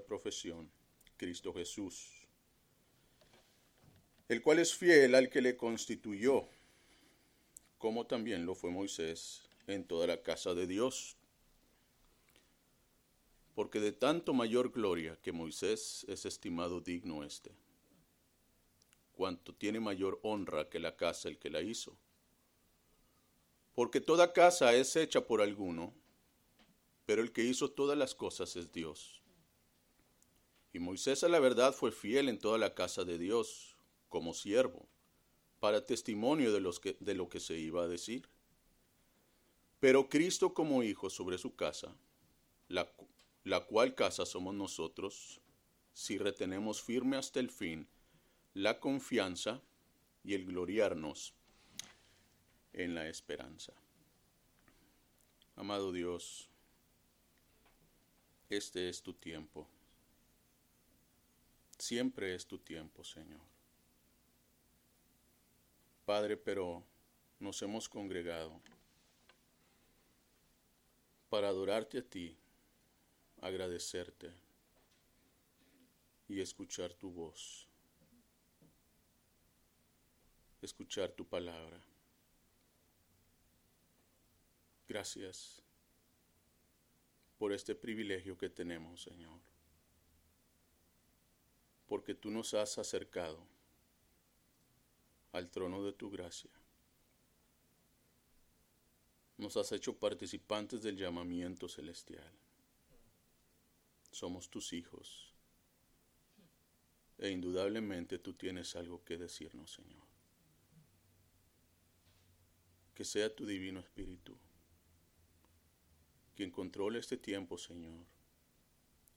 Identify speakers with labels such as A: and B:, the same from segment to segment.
A: profesión, Cristo Jesús, el cual es fiel al que le constituyó, como también lo fue Moisés en toda la casa de Dios. Porque de tanto mayor gloria que Moisés es estimado digno este, cuanto tiene mayor honra que la casa el que la hizo. Porque toda casa es hecha por alguno, pero el que hizo todas las cosas es Dios. Y Moisés a la verdad fue fiel en toda la casa de Dios, como siervo, para testimonio de, los que, de lo que se iba a decir. Pero Cristo como hijo sobre su casa, la, la cual casa somos nosotros, si retenemos firme hasta el fin la confianza y el gloriarnos en la esperanza. Amado Dios, este es tu tiempo. Siempre es tu tiempo, Señor. Padre, pero nos hemos congregado para adorarte a ti, agradecerte y escuchar tu voz, escuchar tu palabra. Gracias por este privilegio que tenemos, Señor, porque tú nos has acercado al trono de tu gracia. Nos has hecho participantes del llamamiento celestial. Somos tus hijos. E indudablemente tú tienes algo que decirnos, Señor. Que sea tu divino espíritu quien controle este tiempo, Señor.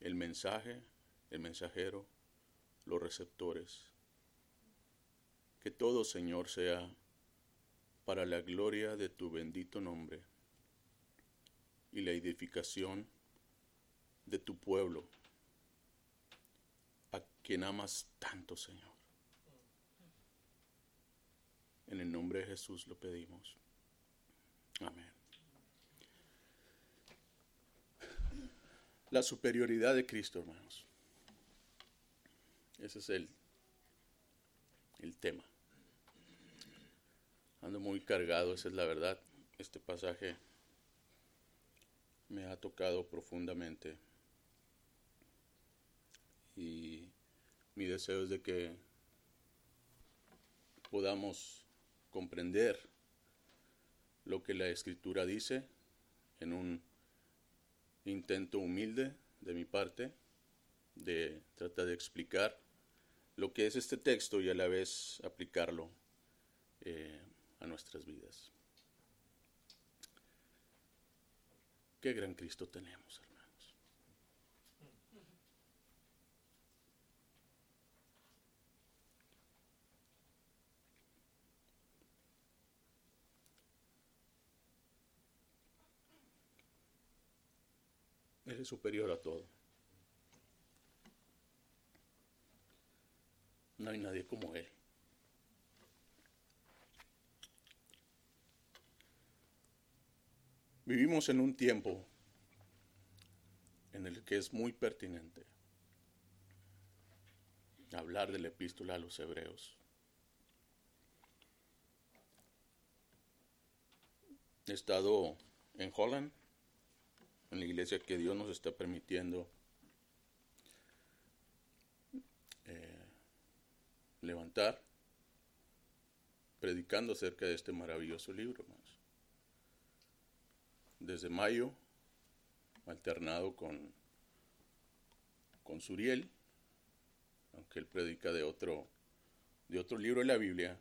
A: El mensaje, el mensajero, los receptores. Que todo, Señor, sea para la gloria de tu bendito nombre y la edificación de tu pueblo, a quien amas tanto, Señor. En el nombre de Jesús lo pedimos. Amén. La superioridad de Cristo, hermanos. Ese es el, el tema. Ando muy cargado, esa es la verdad. Este pasaje me ha tocado profundamente. Y mi deseo es de que podamos comprender lo que la escritura dice en un intento humilde de mi parte de tratar de explicar lo que es este texto y a la vez aplicarlo eh, a nuestras vidas. Qué gran Cristo tenemos, hermanos. Él es superior a todo. No hay nadie como Él. Vivimos en un tiempo en el que es muy pertinente hablar de la epístola a los hebreos. He estado en Holland, en la iglesia que Dios nos está permitiendo levantar, predicando acerca de este maravilloso libro. Hermanos. Desde mayo, alternado con, con Suriel, aunque él predica de otro, de otro libro de la Biblia,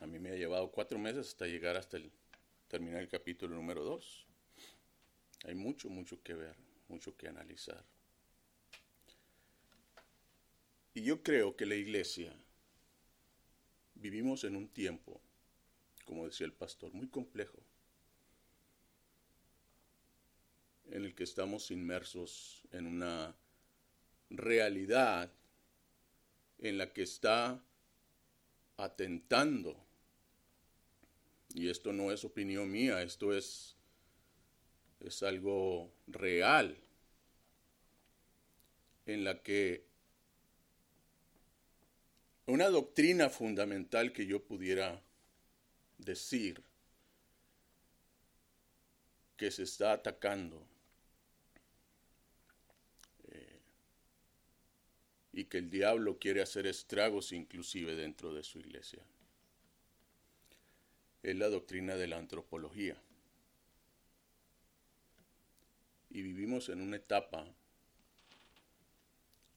A: a mí me ha llevado cuatro meses hasta llegar hasta el terminar el capítulo número dos. Hay mucho, mucho que ver, mucho que analizar. Y yo creo que la iglesia vivimos en un tiempo, como decía el pastor, muy complejo, en el que estamos inmersos en una realidad en la que está atentando, y esto no es opinión mía, esto es, es algo real, en la que una doctrina fundamental que yo pudiera decir que se está atacando eh, y que el diablo quiere hacer estragos inclusive dentro de su iglesia. Es la doctrina de la antropología. Y vivimos en una etapa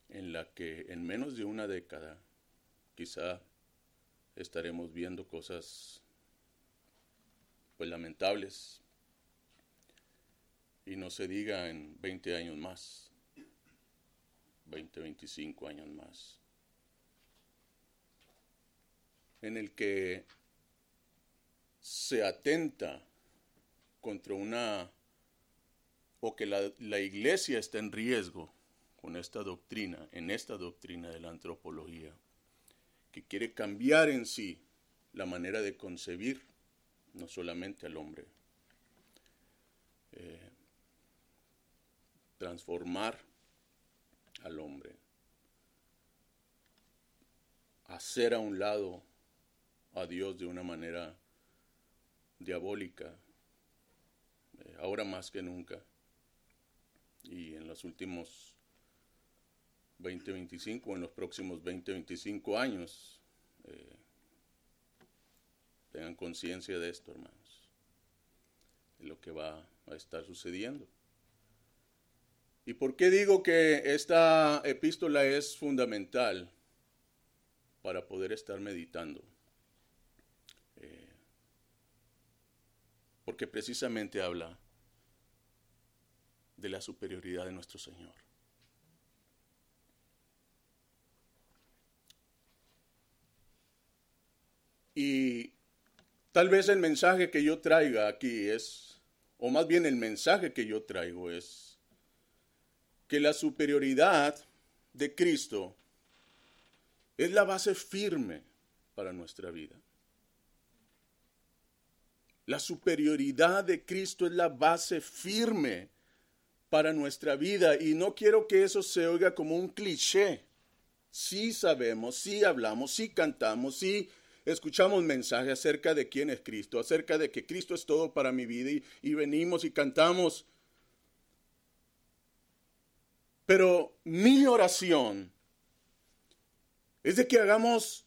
A: en la que en menos de una década quizá estaremos viendo cosas pues lamentables. Y no se diga en 20 años más, 20, 25 años más, en el que se atenta contra una, o que la, la iglesia está en riesgo con esta doctrina, en esta doctrina de la antropología, que quiere cambiar en sí la manera de concebir no solamente al hombre, eh, transformar al hombre, hacer a un lado a Dios de una manera diabólica, eh, ahora más que nunca, y en los últimos 20, 25, en los próximos 20, 25 años, eh, tengan conciencia de esto, hermanos, de lo que va a estar sucediendo. ¿Y por qué digo que esta epístola es fundamental para poder estar meditando? Eh, porque precisamente habla de la superioridad de nuestro Señor. Y tal vez el mensaje que yo traiga aquí es, o más bien el mensaje que yo traigo es, que la superioridad de Cristo es la base firme para nuestra vida. La superioridad de Cristo es la base firme para nuestra vida y no quiero que eso se oiga como un cliché. Sí sabemos, sí hablamos, sí cantamos, sí escuchamos mensajes acerca de quién es Cristo, acerca de que Cristo es todo para mi vida y, y venimos y cantamos pero mi oración es de que hagamos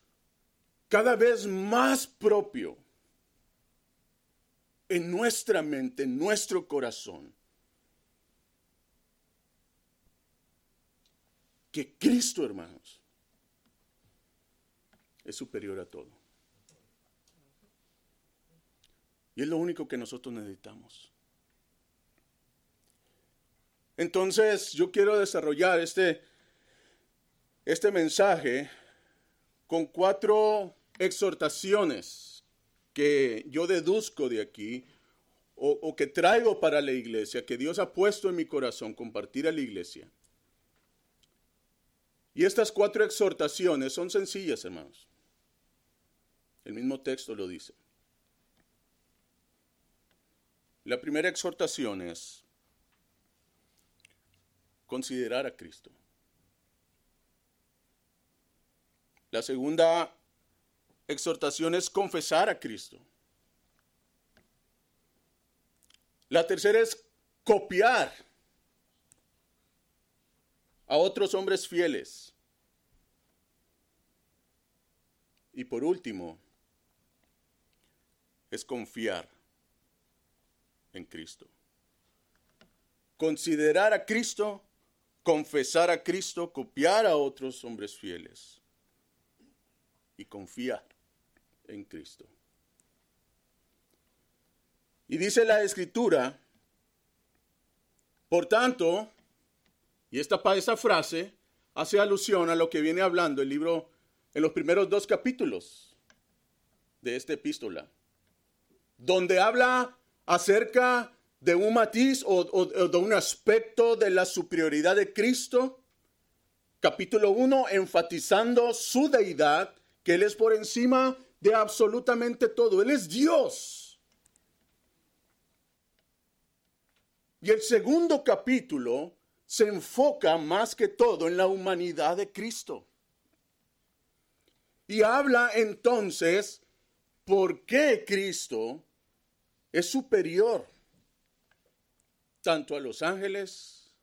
A: cada vez más propio en nuestra mente, en nuestro corazón, que Cristo, hermanos, es superior a todo. Y es lo único que nosotros necesitamos. Entonces yo quiero desarrollar este, este mensaje con cuatro exhortaciones que yo deduzco de aquí o, o, que traigo para la iglesia, que Dios ha puesto en mi corazón compartir a la iglesia. Y estas cuatro exhortaciones son sencillas, hermanos. El mismo texto lo dice. La primera exhortación es, considerar a Cristo. La segunda exhortación es confesar a Cristo. La tercera es copiar a otros hombres fieles. Y por último, es confiar en Cristo. Considerar a Cristo confesar a Cristo, copiar a otros hombres fieles y confiar en Cristo. Y dice la escritura, por tanto, y esta, esa frase hace alusión a lo que viene hablando el libro en los primeros dos capítulos de esta epístola, donde habla acerca de un matiz o, de un aspecto de la superioridad de Cristo. Capítulo 1, enfatizando su deidad, que Él es por encima de absolutamente todo. Él es Dios. Y el segundo capítulo se enfoca más que todo en la humanidad de Cristo. Y habla entonces por qué Cristo es superior tanto a los ángeles,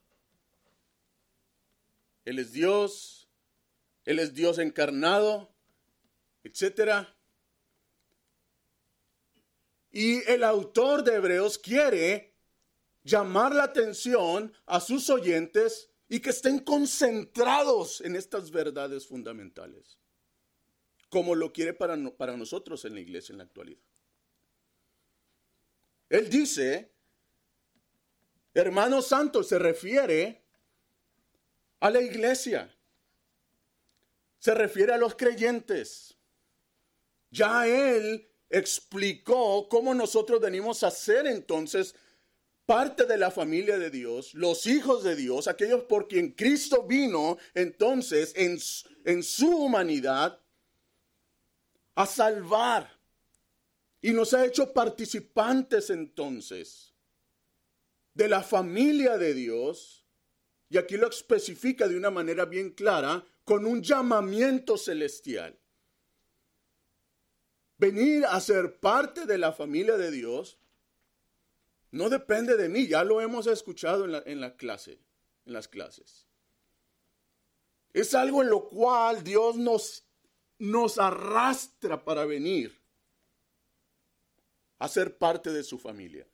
A: Él es Dios, Él es Dios encarnado, etc. Y el autor de Hebreos quiere llamar la atención a sus oyentes y que estén concentrados en estas verdades fundamentales, como lo quiere para, para nosotros en la iglesia en la actualidad. Él dice, hermano santo, se refiere a la iglesia, se refiere a los creyentes. Ya él explicó cómo nosotros venimos a ser entonces parte de la familia de Dios, los hijos de Dios, aquellos por quien Cristo vino entonces en, en su humanidad a salvar. Y nos ha hecho participantes entonces de la familia de Dios. Y aquí lo especifica de una manera bien clara con un llamamiento celestial venir a ser parte de la familia de Dios no depende de mí, ya lo hemos escuchado en la, en la clase, en las clases. Es algo en lo cual Dios nos, nos arrastra para venir a ser parte de su familia.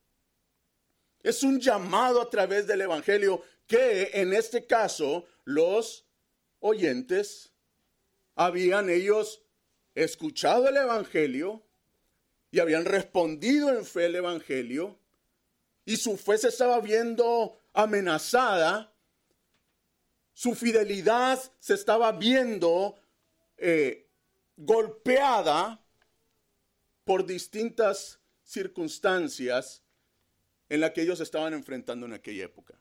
A: Es un llamado a través del Evangelio que en este caso los oyentes habían ellos escuchado el Evangelio y habían respondido en fe el Evangelio y su fe se estaba viendo amenazada, su fidelidad se estaba viendo eh, golpeada por distintas circunstancias en las que ellos estaban enfrentando en aquella época.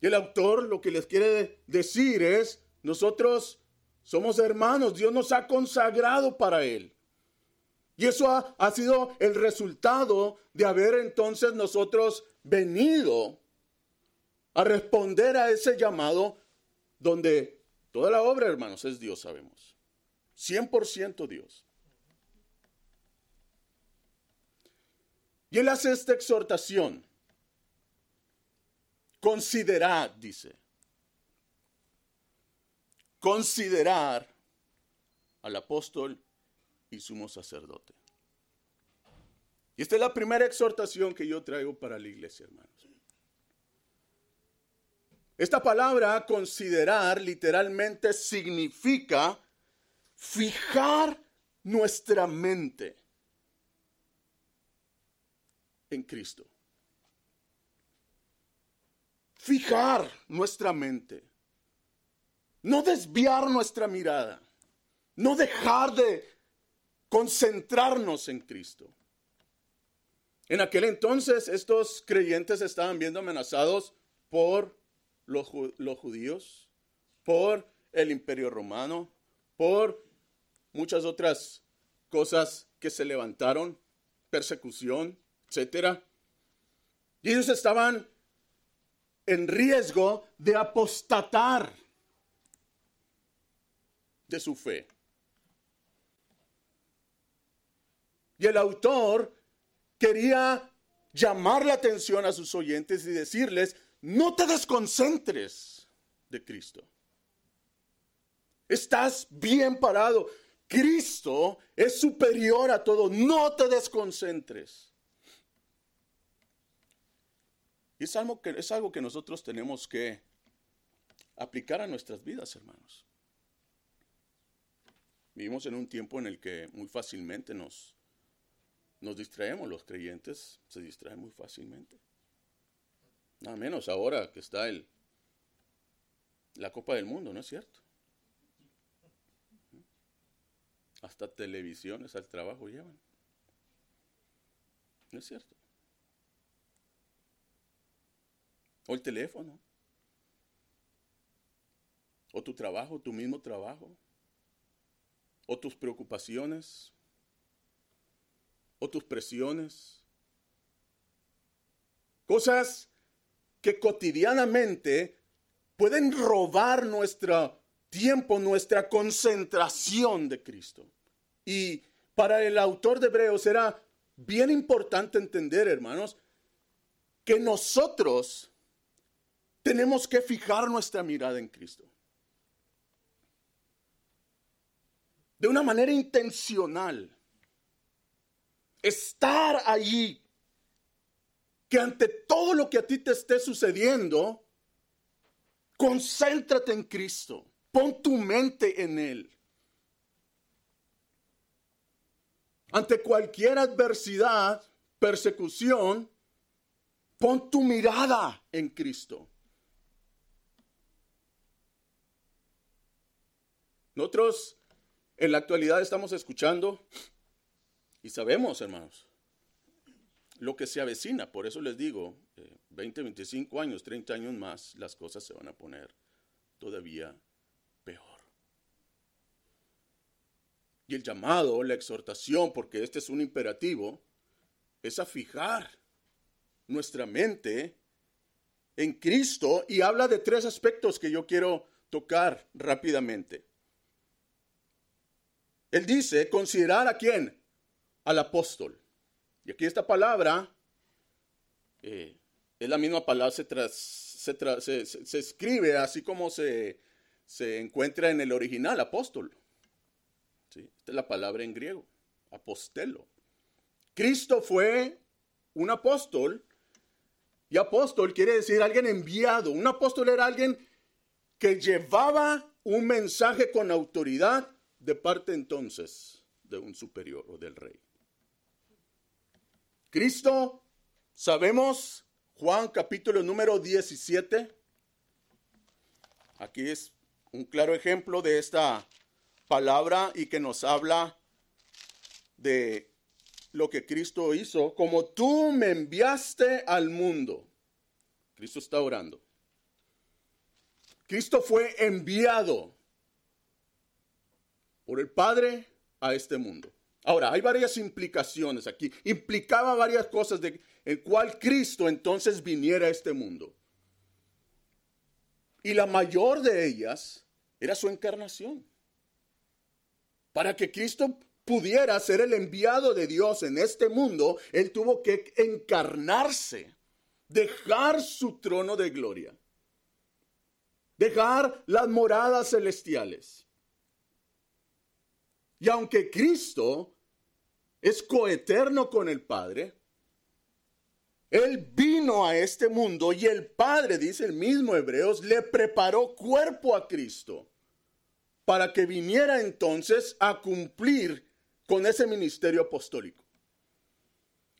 A: Y el autor lo que les quiere decir es, nosotros somos hermanos, Dios nos ha consagrado para Él. Y eso ha, sido el resultado de haber entonces nosotros venido a responder a ese llamado donde toda la obra, hermanos, es Dios, sabemos. 100% Dios. Y él hace esta exhortación. Considerad, dice considerar al apóstol y sumo sacerdote. Y esta es la primera exhortación que yo traigo para la iglesia, hermanos. Esta palabra considerar literalmente significa fijar nuestra mente en Cristo. Fijar nuestra mente. No desviar nuestra mirada. No dejar de concentrarnos en Cristo. En aquel entonces estos creyentes estaban viendo amenazados por los, judíos, por el imperio romano, por muchas otras cosas que se levantaron, persecución, etc. Y ellos estaban en riesgo de apostatar de su fe. Y el autor quería llamar la atención a sus oyentes y decirles, no te desconcentres de Cristo. Estás bien parado. Cristo es superior a todo. No te desconcentres. Y es algo que, es algo que nosotros tenemos que aplicar a nuestras vidas, hermanos. Vivimos en un tiempo en el que muy fácilmente nos, nos distraemos, los creyentes se distraen muy fácilmente. Nada menos ahora que está el, la Copa del Mundo, ¿no es cierto? Hasta televisiones al trabajo llevan. ¿No es cierto? O el teléfono. O tu trabajo, tu mismo trabajo o tus preocupaciones o tus presiones. Cosas que cotidianamente pueden robar nuestro tiempo, nuestra concentración de Cristo. Y para el autor de Hebreos era bien importante entender, hermanos, que nosotros tenemos que fijar nuestra mirada en Cristo. De una manera intencional. Estar allí. Que ante todo lo que a ti te esté sucediendo, concéntrate en Cristo. Pon tu mente en Él. Ante cualquier adversidad, persecución, pon tu mirada en Cristo. Nosotros en la actualidad estamos escuchando y sabemos, hermanos, lo que se avecina. Por eso les digo, 20, 25 años, 30 años más, las cosas se van a poner todavía peor. Y el llamado, la exhortación, porque este es un imperativo, es a fijar nuestra mente en Cristo y habla de tres aspectos que yo quiero tocar rápidamente. Él dice, considerar a quién? Al apóstol. Y aquí esta palabra eh, es la misma palabra, se, se, escribe así como se, se encuentra en el original, apóstol. Esta es la palabra en griego, apostelo. Cristo fue un apóstol y apóstol quiere decir alguien enviado. Un apóstol era alguien que llevaba un mensaje con autoridad de parte entonces de un superior o del rey. Cristo, sabemos, Juan capítulo número 17, aquí es un claro ejemplo de esta palabra y que nos habla de lo que Cristo hizo, como tú me enviaste al mundo. Cristo está orando. Cristo fue enviado por el Padre a este mundo. Ahora, hay varias implicaciones aquí. Implicaba varias cosas de el cual Cristo entonces viniera a este mundo. Y la mayor de ellas era su encarnación. Para que Cristo pudiera ser el enviado de Dios en este mundo, Él tuvo que encarnarse, dejar su trono de gloria, dejar las moradas celestiales. Y aunque Cristo es coeterno con el Padre, Él vino a este mundo y el Padre, dice el mismo Hebreos, le preparó cuerpo a Cristo para que viniera entonces a cumplir con ese ministerio apostólico.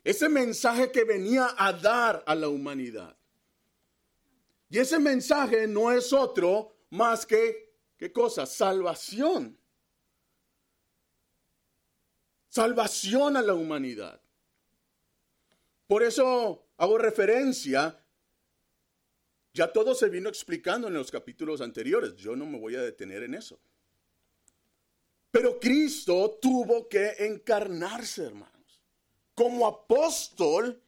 A: Ese mensaje que venía a dar a la humanidad. Y ese mensaje no es otro más que, ¿qué cosa? Salvación. Salvación a la humanidad. Por eso hago referencia, ya todo se vino explicando en los capítulos anteriores, yo no me voy a detener en eso. Pero Cristo tuvo que encarnarse, hermanos, como apóstol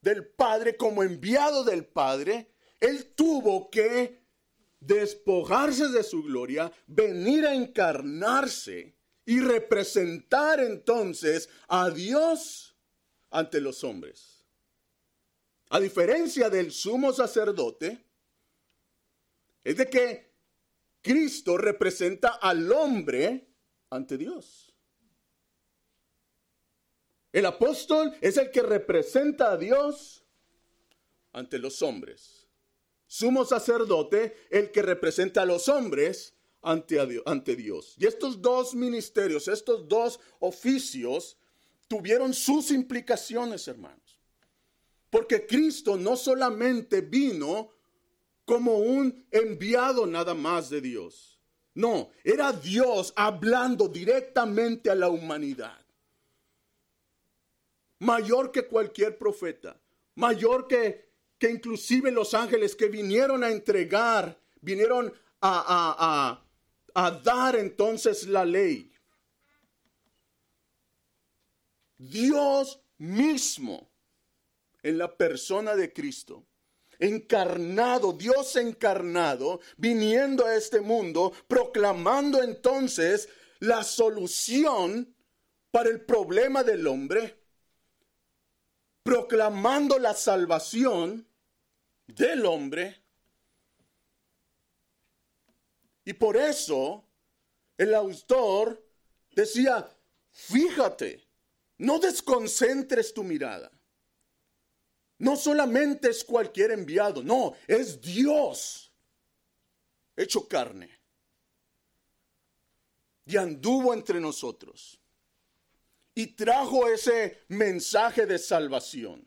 A: del Padre, como enviado del Padre, Él tuvo que despojarse de su gloria, venir a encarnarse y representar entonces a Dios ante los hombres. A diferencia del sumo sacerdote, es de que Cristo representa al hombre ante Dios. El apóstol es el que representa a Dios ante los hombres. Sumo sacerdote, el que representa a los hombres ante, Dios. Y estos dos ministerios, estos dos oficios, tuvieron sus implicaciones, hermanos. Porque Cristo no solamente vino como un enviado nada más de Dios. No, era Dios hablando directamente a la humanidad. Mayor que cualquier profeta, mayor que, que inclusive los ángeles que vinieron a entregar, vinieron a, a dar entonces la ley. Dios mismo, en la persona de Cristo, encarnado, Dios encarnado, viniendo a este mundo, proclamando entonces la solución para el problema del hombre, proclamando la salvación del hombre. Y por eso el autor decía, fíjate, no desconcentres tu mirada. No solamente es cualquier enviado, no, es Dios hecho carne. Y anduvo entre nosotros. Y trajo ese mensaje de salvación.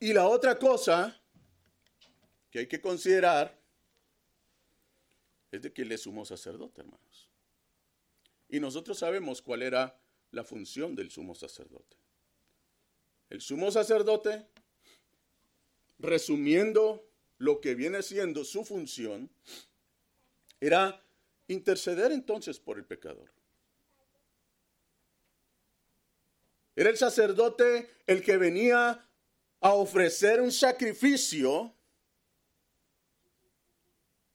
A: Y la otra cosa que hay que considerar es de que él es sumo sacerdote, hermanos. Y nosotros sabemos cuál era la función del sumo sacerdote. El sumo sacerdote, resumiendo lo que viene siendo su función, era interceder entonces por el pecador. Era el sacerdote el que venía a ofrecer un sacrificio,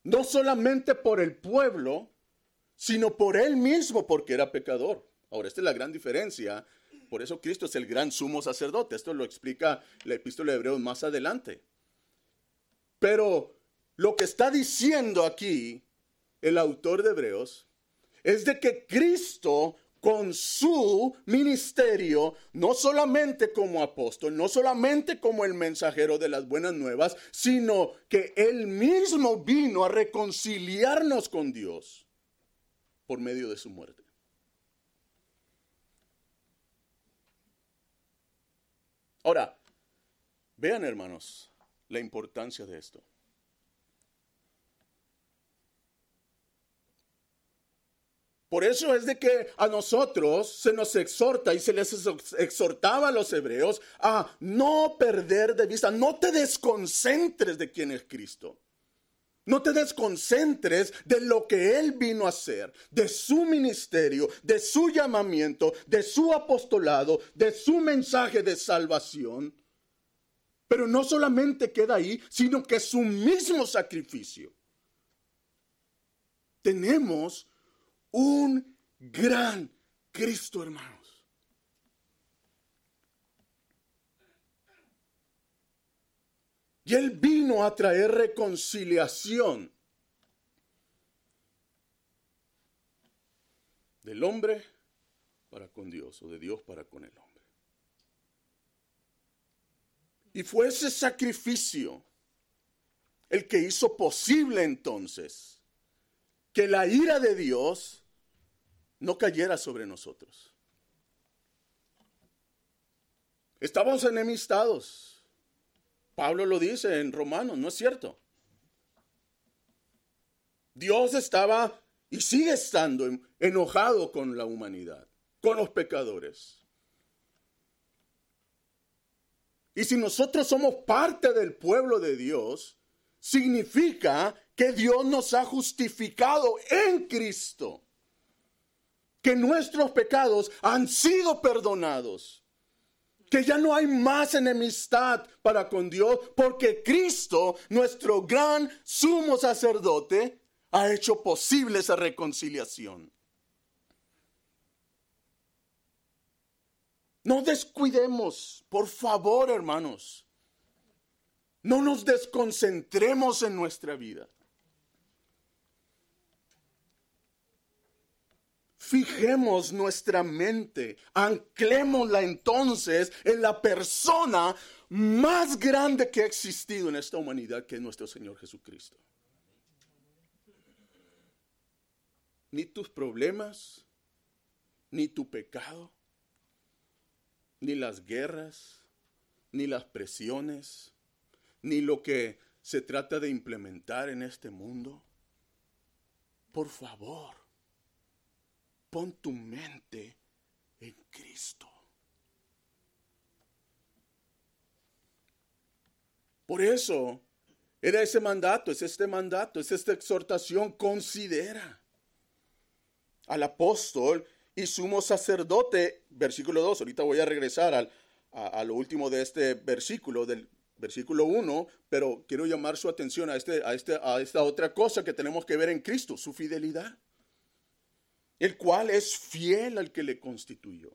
A: no solamente por el pueblo, sino por él mismo, porque era pecador. Ahora, esta es la gran diferencia. Por eso Cristo es el gran sumo sacerdote. Esto lo explica la epístola de Hebreos más adelante. Pero lo que está diciendo aquí el autor de Hebreos es de que Cristo con su ministerio, no solamente como apóstol, no solamente como el mensajero de las buenas nuevas, sino que él mismo vino a reconciliarnos con Dios por medio de su muerte. Ahora, vean hermanos la importancia de esto. Por eso es de que a nosotros se nos exhorta y se les exhortaba a los hebreos a no perder de vista, no te desconcentres de quién es Cristo. No te desconcentres de lo que Él vino a hacer, de su ministerio, de su llamamiento, de su apostolado, de su mensaje de salvación. Pero no solamente queda ahí, sino que su mismo sacrificio. Tenemos un gran Cristo, hermano. Y Él vino a traer reconciliación del hombre para con Dios o de Dios para con el hombre. Y fue ese sacrificio el que hizo posible entonces que la ira de Dios no cayera sobre nosotros. Estábamos enemistados Pablo lo dice en Romanos, ¿no es cierto? Dios estaba y sigue estando enojado con la humanidad, con los pecadores. Y si nosotros somos parte del pueblo de Dios, significa que Dios nos ha justificado en Cristo, que nuestros pecados han sido perdonados que ya no hay más enemistad para con Dios, porque Cristo, nuestro gran sumo sacerdote, ha hecho posible esa reconciliación. No descuidemos, por favor, hermanos. No nos desconcentremos en nuestra vida. Fijemos nuestra mente, anclémosla entonces en la persona más grande que ha existido en esta humanidad, que es nuestro Señor Jesucristo. Ni tus problemas, ni tu pecado, ni las guerras, ni las presiones, ni lo que se trata de implementar en este mundo. Por favor, Pon tu mente en Cristo. Por eso era ese mandato, es este mandato, es esta exhortación. Considera al apóstol y sumo sacerdote, versículo 2, ahorita voy a regresar al, a, lo último de este versículo, del versículo 1, pero quiero llamar su atención a, este, a, este, a esta otra cosa que tenemos que ver en Cristo, su fidelidad, el cual es fiel al que le constituyó.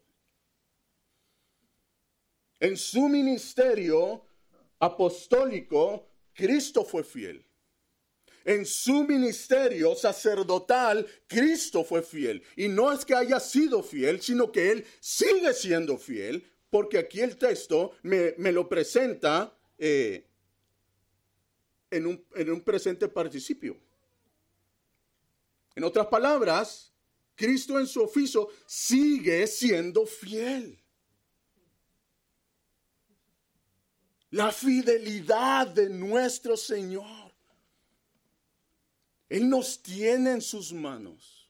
A: En su ministerio apostólico, Cristo fue fiel. En su ministerio sacerdotal, Cristo fue fiel. Y no es que haya sido fiel, sino que Él sigue siendo fiel, porque aquí el texto me, lo presenta eh, en, un, en un presente participio. En otras palabras, Cristo en su oficio sigue siendo fiel. La fidelidad de nuestro Señor. Él nos tiene en sus manos.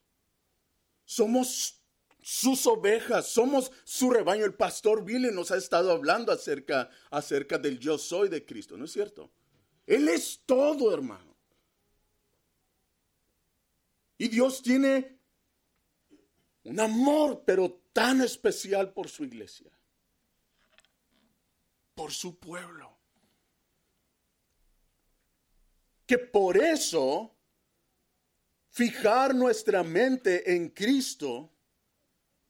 A: Somos sus ovejas, somos su rebaño. El pastor Billy nos ha estado hablando acerca, acerca del yo soy de Cristo, ¿no es cierto? Él es todo, hermano. Y Dios tiene un amor, pero tan especial por su iglesia por su pueblo. Que por eso fijar nuestra mente en Cristo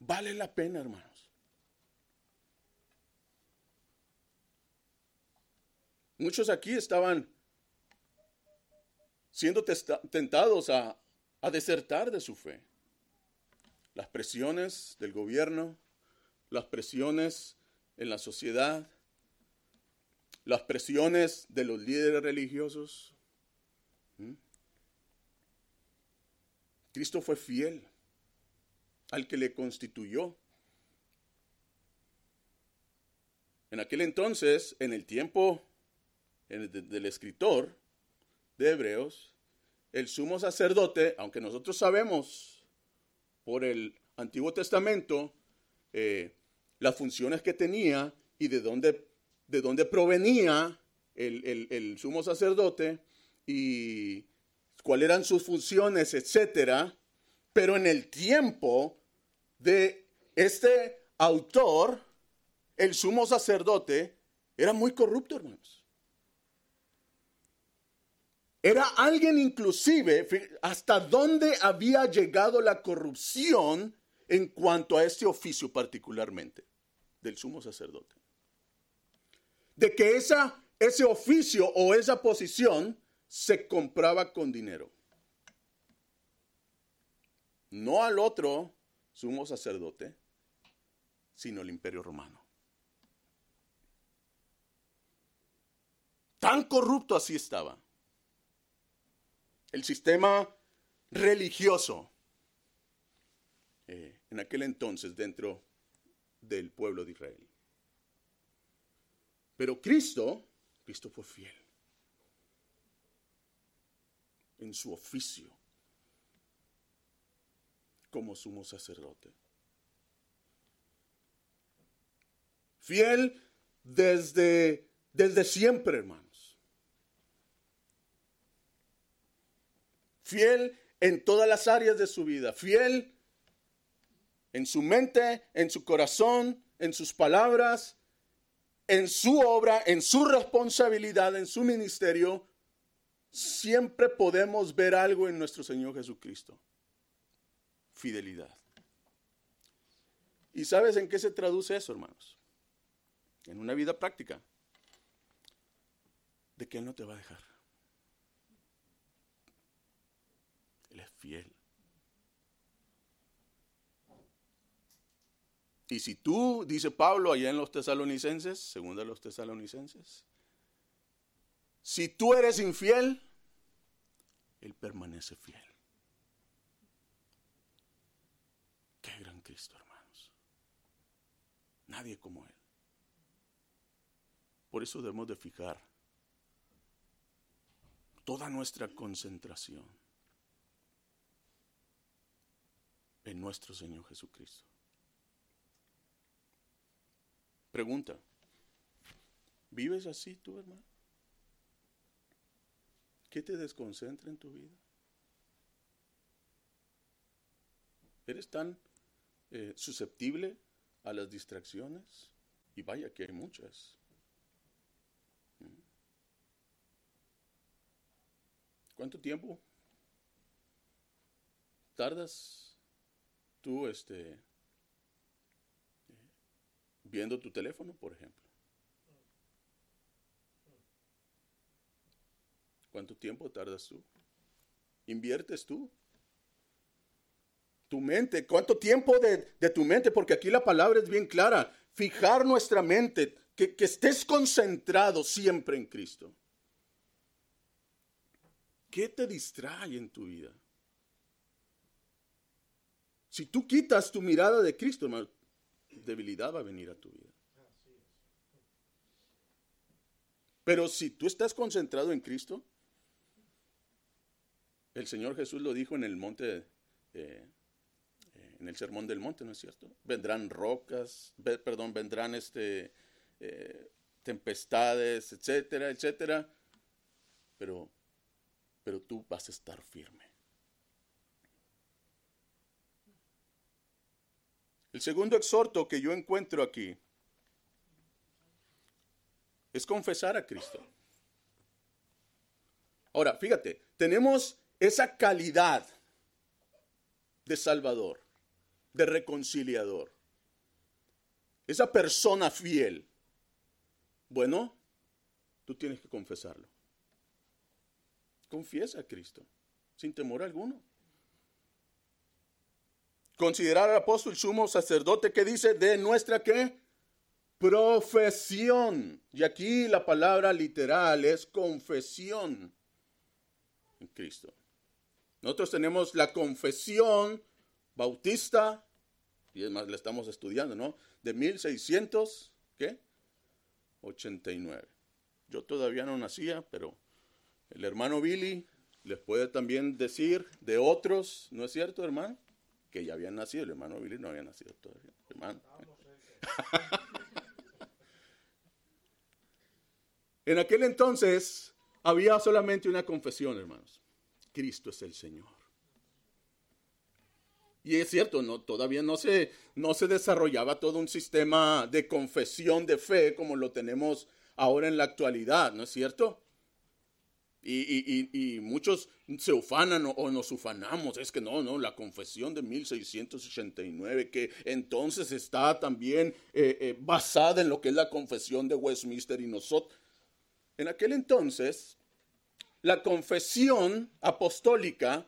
A: vale la pena, hermanos. Muchos aquí estaban siendo tentados a, a desertar de su fe. Las presiones del gobierno, las presiones en la sociedad, las presiones de los líderes religiosos. ¿Mm? Cristo fue fiel al que le constituyó. En aquel entonces, en el tiempo del escritor de Hebreos, el sumo sacerdote, aunque nosotros sabemos por el Antiguo Testamento eh, las funciones que tenía y de dónde de dónde provenía el, sumo sacerdote y cuáles eran sus funciones, etcétera. Pero en el tiempo de este autor, el sumo sacerdote era muy corrupto, hermanos. Era alguien inclusive, hasta dónde había llegado la corrupción en cuanto a este oficio particularmente del sumo sacerdote de que esa, ese oficio o esa posición se compraba con dinero. No al otro sumo sacerdote, sino el imperio romano. Tan corrupto así estaba. El sistema religioso eh, en aquel entonces dentro del pueblo de Israel. Pero Cristo, Cristo fue fiel en su oficio como sumo sacerdote. Fiel desde, desde siempre, hermanos. Fiel en todas las áreas de su vida. Fiel en su mente, en su corazón, en sus palabras, en su obra, en su responsabilidad, en su ministerio, siempre podemos ver algo en nuestro Señor Jesucristo. Fidelidad. ¿Y sabes en qué se traduce eso, hermanos? En una vida práctica. De que Él no te va a dejar. Él es fiel. Y si tú, dice Pablo allá en los tesalonicenses, segunda de los tesalonicenses, si tú eres infiel, Él permanece fiel. Qué gran Cristo, hermanos. Nadie como Él. Por eso debemos de fijar toda nuestra concentración en nuestro Señor Jesucristo. Pregunta, ¿vives así tú, hermano? ¿Qué te desconcentra en tu vida? ¿Eres tan eh, susceptible a las distracciones Y vaya que hay muchas. ¿Cuánto tiempo tardas tú este, viendo tu teléfono, por ejemplo? ¿Cuánto tiempo tardas tú? ¿Inviertes tú? Tu mente, ¿cuánto tiempo de, tu mente? Porque aquí la palabra es bien clara. Fijar nuestra mente, que, que estés concentrado siempre en Cristo. ¿Qué te distrae en tu vida? Si tú quitas tu mirada de Cristo, hermano, debilidad va a venir a tu vida. Pero si tú estás concentrado en Cristo, el Señor Jesús lo dijo en el monte, eh, en el sermón del monte, ¿no es cierto? Vendrán rocas, perdón, vendrán este, eh, tempestades, etcétera, etcétera. Pero, pero tú vas a estar firme. El segundo exhorto que yo encuentro aquí es confesar a Cristo. Ahora, fíjate, tenemos esa calidad de Salvador, de reconciliador, esa persona fiel, bueno, tú tienes que confesarlo. Confiesa a Cristo, sin temor alguno. Considerar al apóstol sumo sacerdote que dice de nuestra qué? Profesión. Y aquí la palabra literal es confesión en Cristo. Nosotros tenemos la confesión bautista, y es más, la estamos estudiando, ¿no? De 1600, ¿qué? 89. Yo todavía no nacía, pero el hermano Billy les puede también decir de otros, ¿no es cierto, hermano? Que ya habían nacido, el hermano Billy no había nacido todavía, hermano. en aquel entonces había solamente una confesión, hermanos. Cristo es el Señor. Y es cierto, no, todavía no se, no se desarrollaba todo un sistema de confesión de fe como lo tenemos ahora en la actualidad, ¿no es cierto? Y, muchos se ufanan o, nos ufanamos. Es que no, no, la confesión de 1689, que entonces está también eh, eh, basada en lo que es la confesión de Westminster y nosotros. En aquel entonces, la confesión apostólica,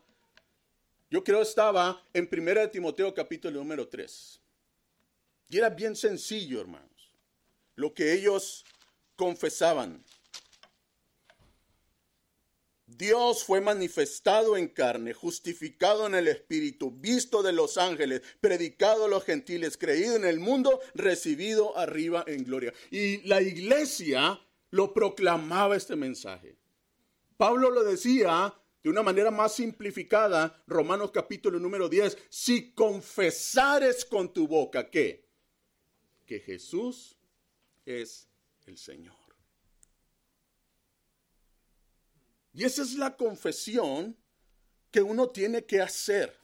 A: yo creo estaba en 1 Timoteo capítulo número 3. Y era bien sencillo, hermanos, lo que ellos confesaban. Dios fue manifestado en carne, justificado en el Espíritu, visto de los ángeles, predicado a los gentiles, creído en el mundo, recibido arriba en gloria. Y la iglesia lo proclamaba este mensaje. Pablo lo decía de una manera más simplificada, Romanos capítulo número 10, si confesares con tu boca que, que Jesús es el Señor. Y esa es la confesión que uno tiene que hacer,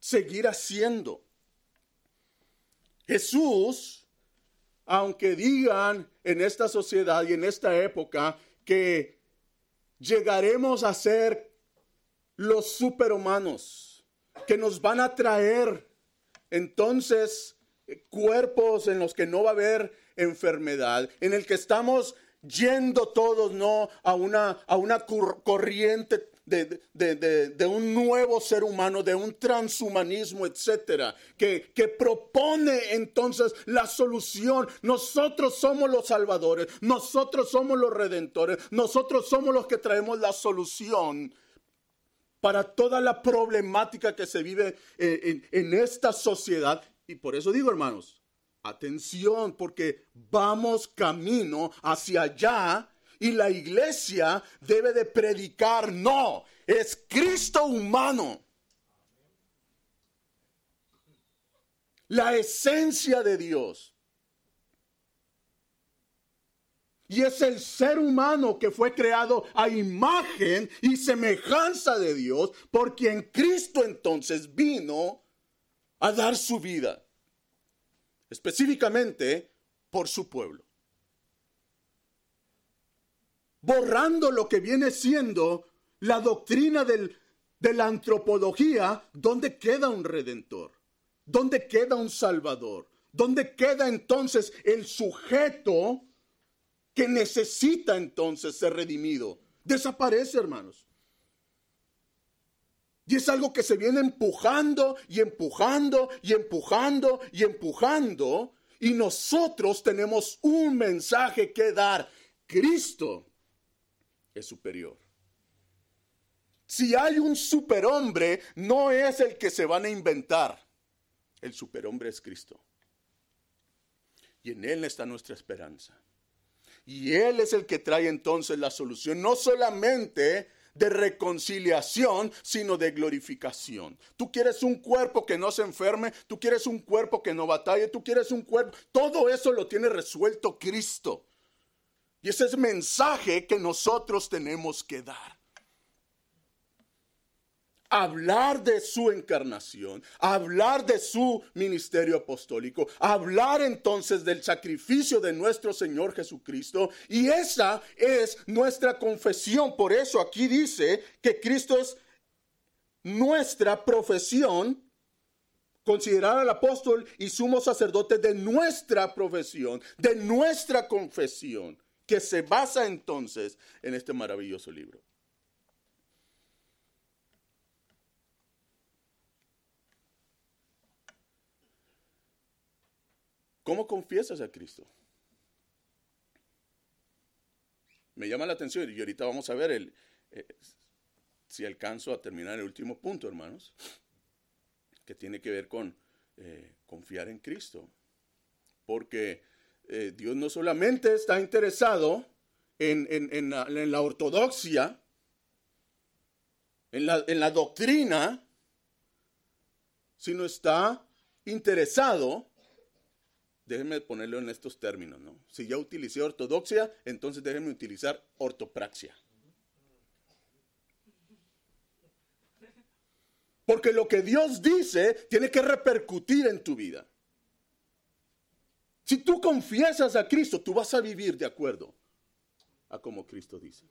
A: seguir haciendo. Jesús, aunque digan en esta sociedad y en esta época que llegaremos a ser los superhumanos que nos van a traer entonces cuerpos en los que no va a haber enfermedad, en el que estamos yendo todos no a una, a una corriente de, un nuevo ser humano, de un transhumanismo, etcétera, que, que propone entonces la solución. Nosotros somos los salvadores, nosotros somos los redentores, nosotros somos los que traemos la solución para toda la problemática que se vive en, en esta sociedad. Y por eso digo, hermanos, atención, porque vamos camino hacia allá y la iglesia debe de predicar, no, es Cristo humano. La esencia de Dios. Y es el ser humano que fue creado a imagen y semejanza de Dios, por quien Cristo entonces vino a dar su vida. Específicamente, por su pueblo. Borrando lo que viene siendo la doctrina de la antropología, ¿dónde queda un redentor? ¿Dónde queda un salvador? ¿Dónde queda entonces el sujeto que necesita entonces ser redimido? Desaparece, hermanos. Y es algo que se viene empujando y empujando y empujando y empujando. Y nosotros tenemos un mensaje que dar. Cristo es superior. Si hay un superhombre, no es el que se van a inventar. El superhombre es Cristo. Y en Él está nuestra esperanza. Y Él es el que trae entonces la solución, no solamente de reconciliación, sino de glorificación. Tú quieres un cuerpo que no se enferme, tú quieres un cuerpo que no batalle, tú quieres un cuerpo, todo eso lo tiene resuelto Cristo. Y ese es el mensaje que nosotros tenemos que dar hablar de su encarnación, hablar de su ministerio apostólico, hablar entonces del sacrificio de nuestro Señor Jesucristo. Y esa es nuestra confesión. Por eso aquí dice que Cristo es nuestra profesión, considerar al apóstol y sumo sacerdote de nuestra profesión, de nuestra confesión, que se basa entonces en este maravilloso libro. ¿Cómo confiesas a Cristo? Me llama la atención y ahorita vamos a ver eh, si alcanzo a terminar el último punto, hermanos, que tiene que ver con eh, confiar en Cristo. Porque eh, Dios no solamente está interesado en, la, ortodoxia, en la, en la doctrina, sino está interesado déjenme ponerlo en estos términos, ¿no? Si ya utilicé ortodoxia, entonces déjenme utilizar ortopraxia. Porque lo que Dios dice tiene que repercutir en tu vida. Si tú confiesas a Cristo, tú vas a vivir de acuerdo a como Cristo dice.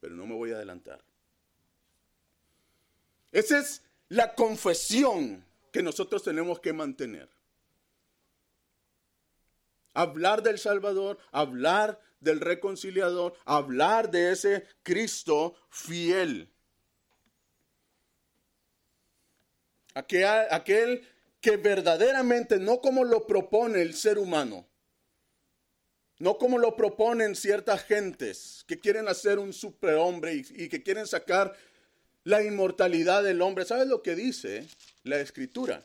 A: Pero no me voy a adelantar. Esa es la confesión que nosotros tenemos que mantener hablar del Salvador, hablar del reconciliador, hablar de ese Cristo fiel. Aquel, que verdaderamente, no como lo propone el ser humano, no como lo proponen ciertas gentes que quieren hacer un superhombre y, y que quieren sacar la inmortalidad del hombre. ¿Sabes lo que dice la escritura?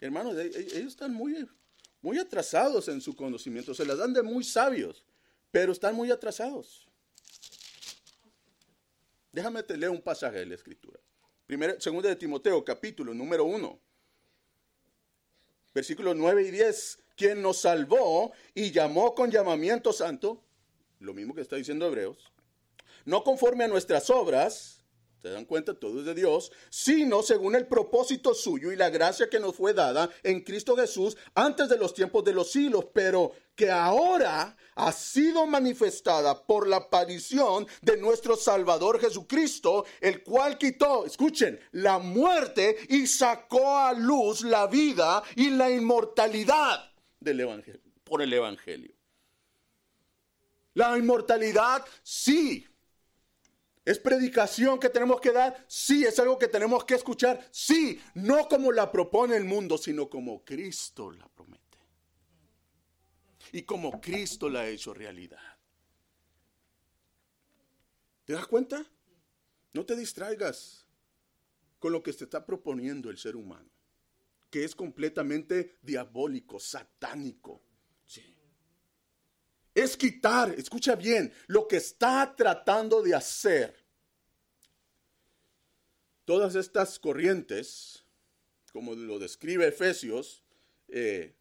A: Hermanos, e, ellos están muy muy atrasados en su conocimiento, se las dan de muy sabios, pero están muy atrasados. Déjame te leer un pasaje de la escritura. Primero, segundo de Timoteo, capítulo número 1. Versículos 9 y 10. Quien nos salvó y llamó con llamamiento santo, lo mismo que está diciendo Hebreos, no conforme a nuestras obras, se dan cuenta, todo es de Dios, sino según el propósito suyo y la gracia que nos fue dada en Cristo Jesús antes de los tiempos de los siglos, pero que ahora ha sido manifestada por la aparición de nuestro Salvador Jesucristo, el cual quitó, escuchen, la muerte y sacó a luz la vida y la inmortalidad del Evangelio, por el Evangelio. La inmortalidad, sí, ¿Es predicación que tenemos que dar? Sí, es algo que tenemos que escuchar. Sí, no como la propone el mundo, sino como Cristo la promete. Y como Cristo la ha hecho realidad. ¿Te das cuenta? No te distraigas con lo que se está proponiendo el ser humano, que es completamente diabólico, satánico. Sí. Es quitar, escucha bien, lo que está tratando de hacer todas estas corrientes, como lo describe Efesios, eh,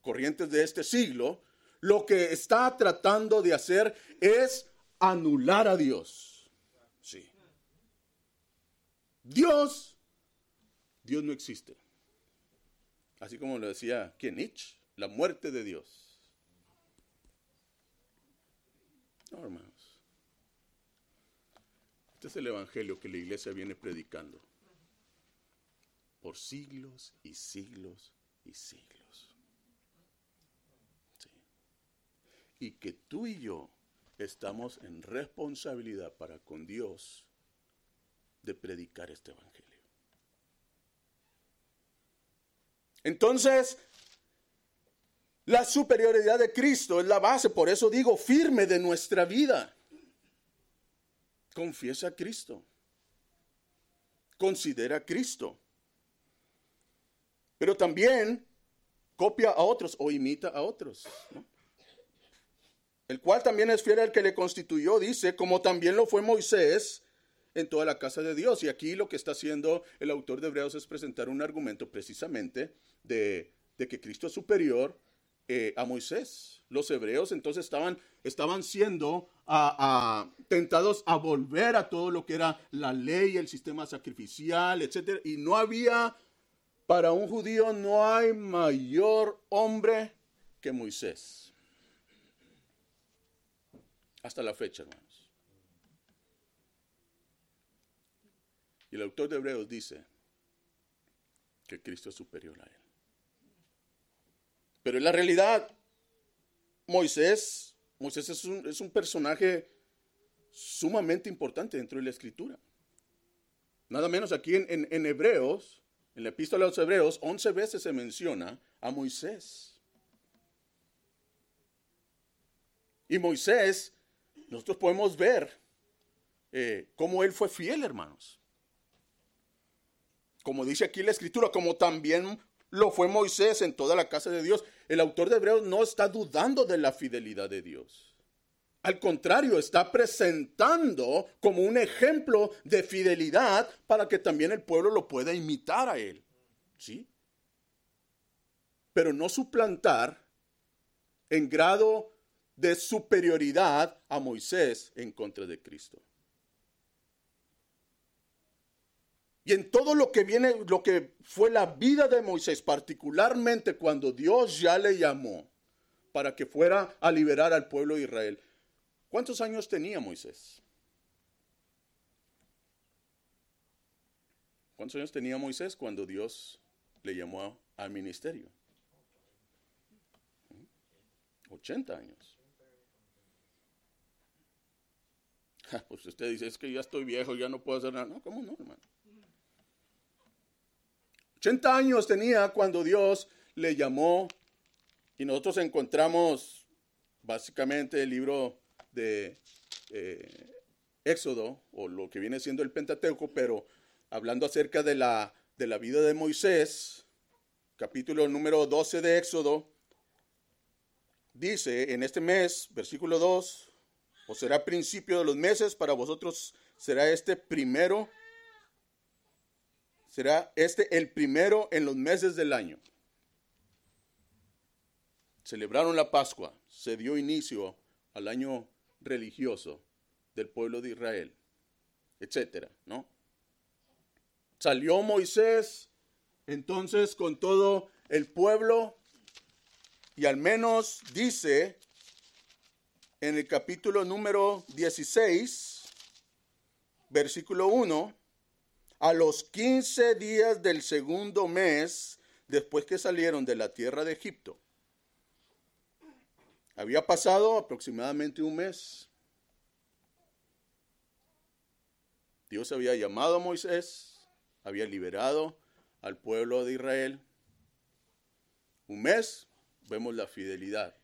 A: corrientes de este siglo, lo que está tratando de hacer es anular a Dios. Sí. Dios, Dios no existe. Así como lo decía que Nietzsche, la muerte de Dios. No, hermano. Este es el Evangelio que la iglesia viene predicando por siglos y siglos y siglos. Y que tú y yo estamos en responsabilidad para con Dios de predicar este Evangelio. Entonces, la superioridad de Cristo es la base, por eso digo, firme de nuestra vida. Confiesa a Cristo. Considera a Cristo. Pero también copia a otros o imita a otros. El cual también es fiel al que le constituyó, dice, como también lo fue Moisés en toda la casa de Dios. Y aquí lo que está haciendo el autor de Hebreos es presentar un argumento precisamente de, que Cristo es superior eh, a Moisés. Los hebreos entonces estaban, estaban siendo tentados a volver a todo lo que era la ley, el sistema sacrificial, etc. Y no había, para un judío no hay mayor hombre que Moisés. Hasta la fecha, hermano. Y el autor de Hebreos dice que Cristo es superior a él. Pero en la realidad, Moisés, Moisés es un, es un personaje sumamente importante dentro de la escritura. Nada menos aquí en, en, Hebreos, en la epístola de los Hebreos, 11 veces se menciona a Moisés. Y Moisés, nosotros podemos ver eh, cómo él fue fiel, hermanos como dice aquí la escritura, como también lo fue Moisés en toda la casa de Dios. El autor de Hebreos no está dudando de la fidelidad de Dios. Al contrario, está presentando como un ejemplo de fidelidad para que también el pueblo lo pueda imitar a él. ¿Sí? Pero no suplantar en grado de superioridad a Moisés en contra de Cristo. Y en todo lo que viene, lo que fue la vida de Moisés, particularmente cuando Dios ya le llamó para que fuera a liberar al pueblo de Israel. ¿Cuántos años tenía Moisés? ¿Cuántos años tenía Moisés cuando Dios le llamó al ministerio? 80 años. Pues usted dice, es que ya estoy viejo, ya no puedo hacer nada. No, ¿cómo no, hermano? 80 años tenía cuando Dios le llamó y nosotros encontramos básicamente el libro de eh, Éxodo o lo que viene siendo el Pentateuco, pero hablando acerca de la, de la vida de Moisés, capítulo número 12 de Éxodo, dice en este mes, versículo 2, o será principio de los meses, para vosotros será este primero será este el primero en los meses del año. Celebraron la Pascua, se dio inicio al año religioso del pueblo de Israel, etcétera, ¿no? Salió Moisés entonces con todo el pueblo y al menos dice en el capítulo número 16, versículo 1, a los 15 días del segundo mes, después que salieron de la tierra de Egipto. Había pasado aproximadamente un mes. Dios había llamado a Moisés, había liberado al pueblo de Israel. Un mes, vemos la fidelidad.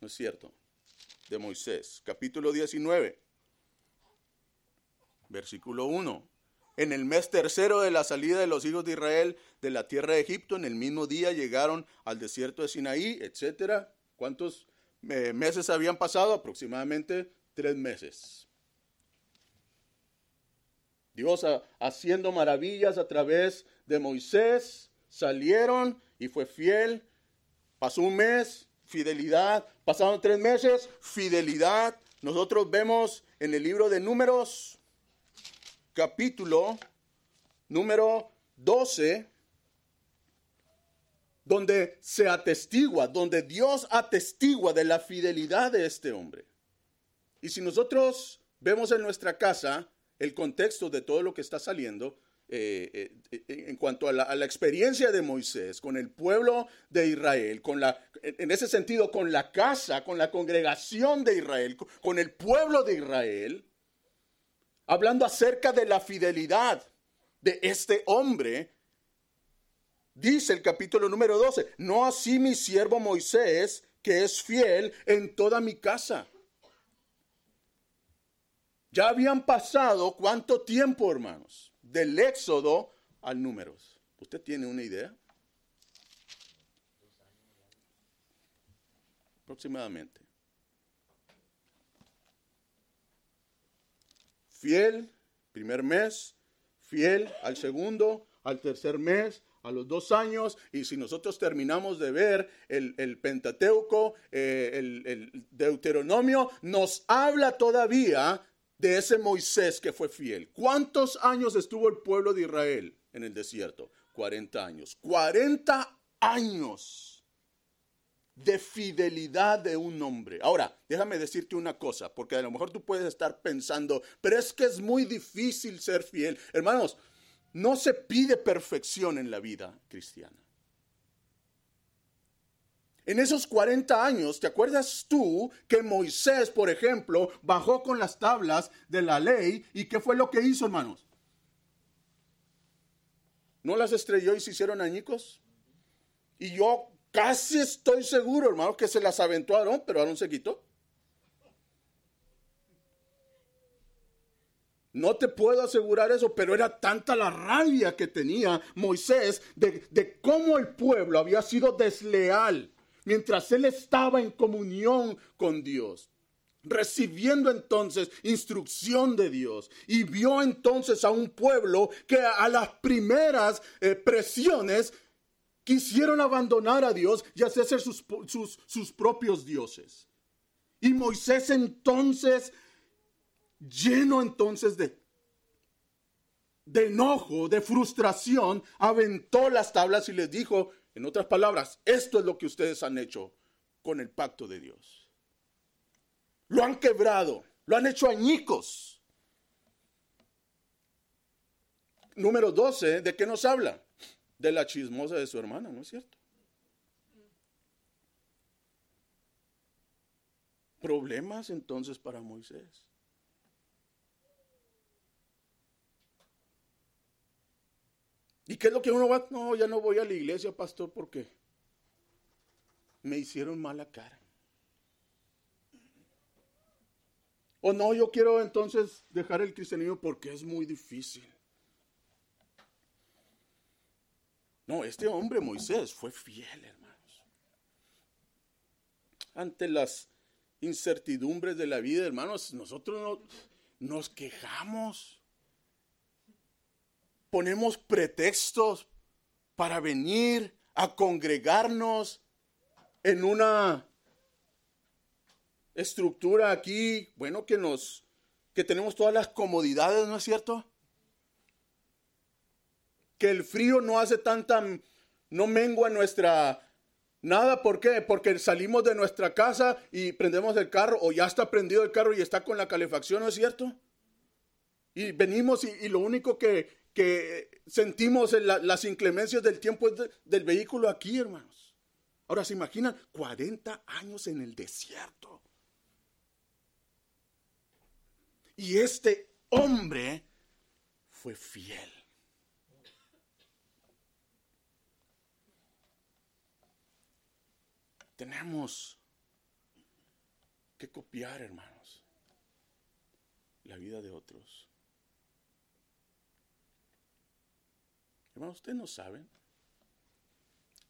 A: ¿No es cierto? De Moisés. Capítulo 19, versículo 1 en el mes tercero de la salida de los hijos de Israel de la tierra de Egipto, en el mismo día llegaron al desierto de Sinaí, etcétera. ¿Cuántos eh, meses habían pasado? Aproximadamente tres meses. Dios haciendo maravillas a través de Moisés, salieron y fue fiel. Pasó un mes, fidelidad. Pasaron tres meses, fidelidad. Nosotros vemos en el libro de números capítulo número 12, donde se atestigua, donde Dios atestigua de la fidelidad de este hombre. Y si nosotros vemos en nuestra casa el contexto de todo lo que está saliendo, eh, eh, en cuanto a la, experiencia de Moisés con el pueblo de Israel, con la, en ese sentido, con la casa, con la congregación de Israel, con el pueblo de Israel, hablando acerca de la fidelidad de este hombre, dice el capítulo número 12, no así mi siervo Moisés, que es fiel en toda mi casa. Ya habían pasado cuánto tiempo, hermanos, del éxodo al números. ¿Usted tiene una idea? Aproximadamente. Fiel, primer mes, fiel al segundo, al tercer mes, a los dos años, y si nosotros terminamos de ver el, Pentateuco, eh, el, el Deuteronomio, nos habla todavía de ese Moisés que fue fiel. ¿Cuántos años estuvo el pueblo de Israel en el desierto? 40 años. 40 años de fidelidad de un hombre. Ahora, déjame decirte una cosa, porque a lo mejor tú puedes estar pensando, pero es que es muy difícil ser fiel. Hermanos, no se pide perfección en la vida cristiana. En esos 40 años, ¿te acuerdas tú que Moisés, por ejemplo, bajó con las tablas de la ley y qué fue lo que hizo, hermanos? ¿No las estrelló y se hicieron añicos? Y yo casi estoy seguro, hermano, que se las aventó a Aarón, pero Aarón se quitó. No te puedo asegurar eso, pero era tanta la rabia que tenía Moisés de, de cómo el pueblo había sido desleal mientras él estaba en comunión con Dios recibiendo entonces instrucción de Dios y vio entonces a un pueblo que a las primeras eh, presiones quisieron abandonar a Dios y hacerse sus, sus, sus propios dioses. Y Moisés entonces, lleno entonces de, de enojo, de frustración, aventó las tablas y les dijo, en otras palabras, esto es lo que ustedes han hecho con el pacto de Dios. Lo han quebrado, lo han hecho añicos. Número 12, ¿de qué nos habla? De la chismosa de su hermana, ¿no es cierto? Problemas entonces para Moisés. ¿Y qué es lo que uno va? No, ya no voy a la iglesia, pastor, porque me hicieron mala cara. O no, yo quiero entonces dejar el cristianismo porque es muy difícil. No, este hombre Moisés fue fiel, hermanos. Ante las incertidumbres de la vida, hermanos, nosotros no, nos quejamos ponemos pretextos para venir a congregarnos en una estructura aquí, bueno, que nos que tenemos todas las comodidades, ¿no es cierto? Que el frío no hace tanta no mengua nuestra nada, ¿por qué? Porque salimos de nuestra casa y prendemos el carro o ya está prendido el carro y está con la calefacción, ¿no es cierto? Y venimos y lo único que, que sentimos en las inclemencias del tiempo del vehículo aquí, hermanos. Ahora se imaginan 40 años en el desierto. Y este hombre fue fiel. Tenemos que copiar, hermanos, la vida de otros. Hermanos, ustedes no saben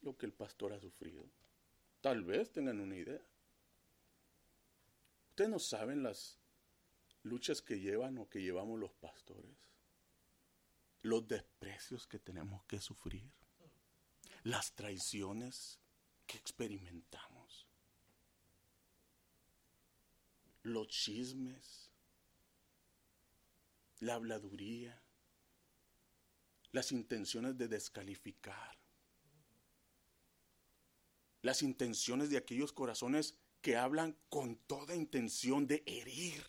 A: lo que el pastor ha sufrido. Tal vez tengan una idea. Ustedes no saben las luchas que llevan o que llevamos los pastores. Los desprecios que tenemos que sufrir. Las traiciones que experimentamos. Los chismes. La habladuría las intenciones de descalificar, las intenciones de aquellos corazones que hablan con toda intención de herir.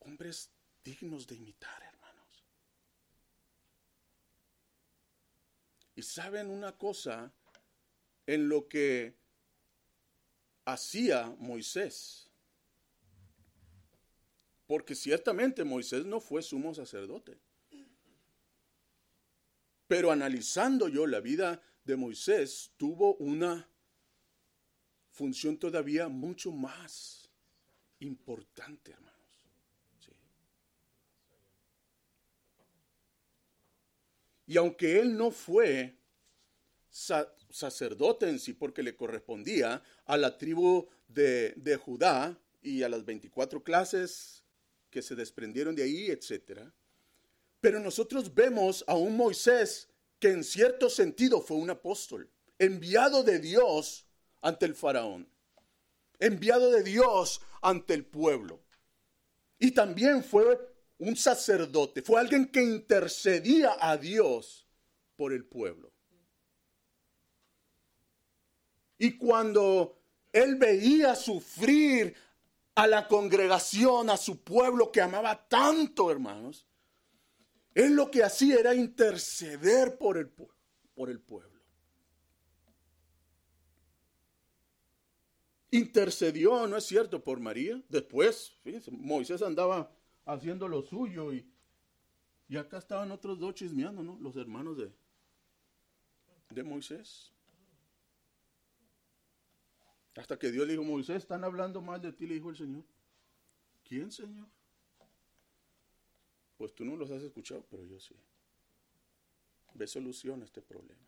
A: Hombres dignos de imitar, hermanos. Y saben una cosa en lo que hacía Moisés. Porque ciertamente Moisés no fue sumo sacerdote. Pero analizando yo la vida de Moisés, tuvo una función todavía mucho más importante, hermanos. Y aunque él no fue sacerdote en sí, porque le correspondía a la tribu de, de Judá y a las 24 clases que se desprendieron de ahí, etcétera, pero nosotros vemos a un Moisés que en cierto sentido fue un apóstol, enviado de Dios ante el faraón, enviado de Dios ante el pueblo. Y también fue un sacerdote, fue alguien que intercedía a Dios por el pueblo. Y cuando él veía sufrir a la congregación, a su pueblo que amaba tanto, hermanos, él lo que hacía era interceder por el, por el pueblo. Intercedió, ¿no es cierto?, por María. Después, Moisés andaba haciendo lo suyo y, y acá estaban otros dos chismeando, ¿no? Los hermanos de, de Moisés. Hasta que Dios le dijo, Moisés, están hablando mal de ti, le dijo el Señor. ¿Quién, Señor? Pues tú no los has escuchado, pero yo sí. Ve solución a este problema.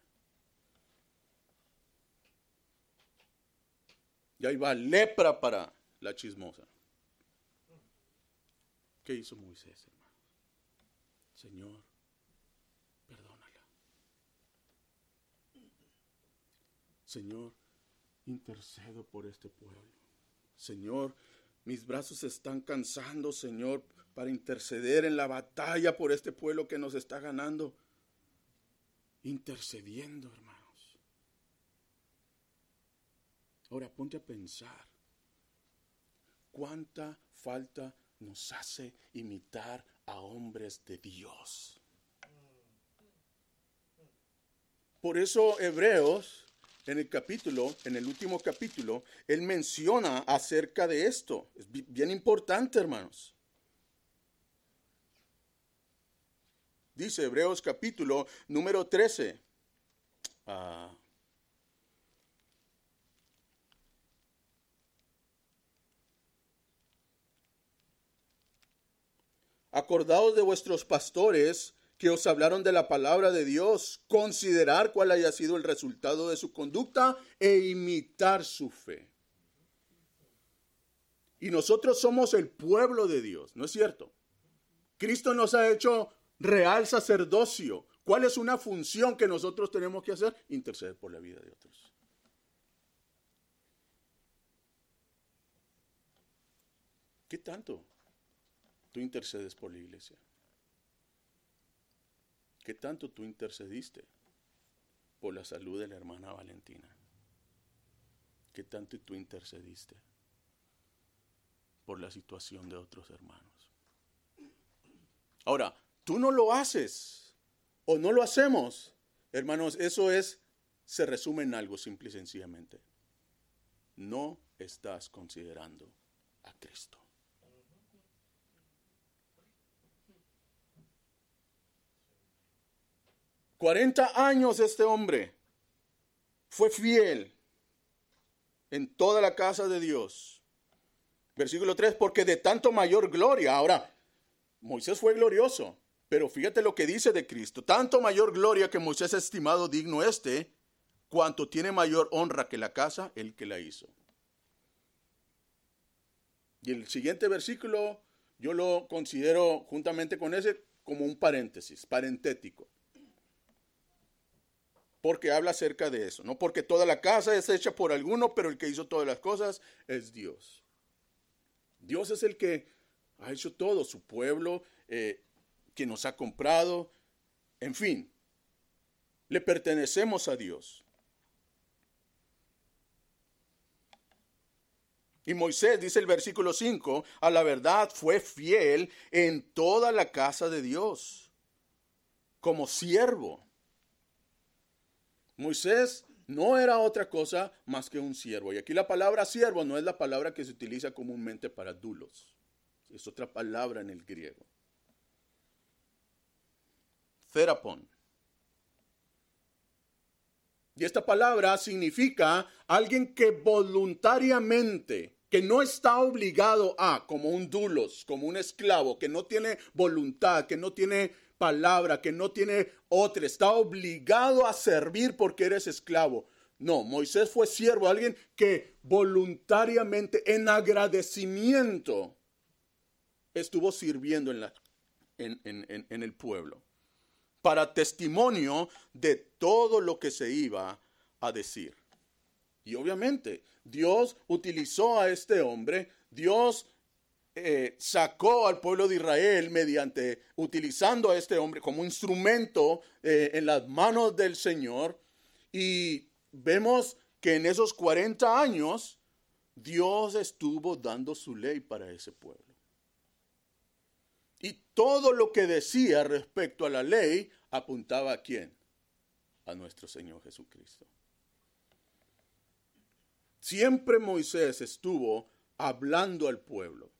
A: Y ahí va lepra para la chismosa. ¿Qué hizo Moisés, hermano? Señor, perdónala. Señor, intercedo por este pueblo. Señor, mis brazos se están cansando, Señor, para interceder en la batalla por este pueblo que nos está ganando. Intercediendo, hermanos. Ahora ponte a pensar. ¿Cuánta falta nos hace imitar a hombres de Dios? Por eso Hebreos en el capítulo, en el último capítulo, él menciona acerca de esto. Es bien importante, hermanos. Dice Hebreos capítulo número 13. Ah. Acordaos de vuestros pastores que os hablaron de la palabra de Dios, considerar cuál haya sido el resultado de su conducta e imitar su fe. Y nosotros somos el pueblo de Dios, ¿no es cierto? Cristo nos ha hecho real sacerdocio. ¿Cuál es una función que nosotros tenemos que hacer? Interceder por la vida de otros. ¿Qué tanto tú intercedes por la iglesia? ¿Qué tanto tú intercediste por la salud de la hermana Valentina? ¿Qué tanto tú intercediste por la situación de otros hermanos? Ahora, tú no lo haces o no lo hacemos, hermanos, eso es, se resume en algo simple y sencillamente. No estás considerando a Cristo. 40 años este hombre fue fiel en toda la casa de Dios. Versículo 3, porque de tanto mayor gloria. Ahora, Moisés fue glorioso, pero fíjate lo que dice de Cristo. Tanto mayor gloria que Moisés estimado digno este, cuanto tiene mayor honra que la casa, el que la hizo. Y el siguiente versículo yo lo considero juntamente con ese como un paréntesis, parentético porque habla acerca de eso, no porque toda la casa es hecha por alguno, pero el que hizo todas las cosas es Dios. Dios es el que ha hecho todo, su pueblo, eh, que nos ha comprado, en fin. le pertenecemos a Dios. Y Moisés, dice el versículo 5, a la verdad fue fiel en toda la casa de Dios, como siervo. Moisés no era otra cosa más que un siervo. Y aquí la palabra siervo no es la palabra que se utiliza comúnmente para dulos. Es otra palabra en el griego. Therapon. Y esta palabra significa alguien que voluntariamente que no está obligado a, como un dulos, como un esclavo, que no tiene voluntad, que no tiene palabra, que no tiene otra, está obligado a servir porque eres esclavo. No, Moisés fue siervo, alguien que voluntariamente, en agradecimiento, estuvo sirviendo en, la, en, en el pueblo, para testimonio de todo lo que se iba a decir. Y obviamente Dios utilizó a este hombre, Dios eh, sacó al pueblo de Israel mediante, utilizando a este hombre como instrumento eh, en las manos del Señor. Y vemos que en esos 40 años Dios estuvo dando su ley para ese pueblo. Y todo lo que decía respecto a la ley apuntaba a quién? A nuestro Señor Jesucristo. Siempre Moisés estuvo hablando al pueblo.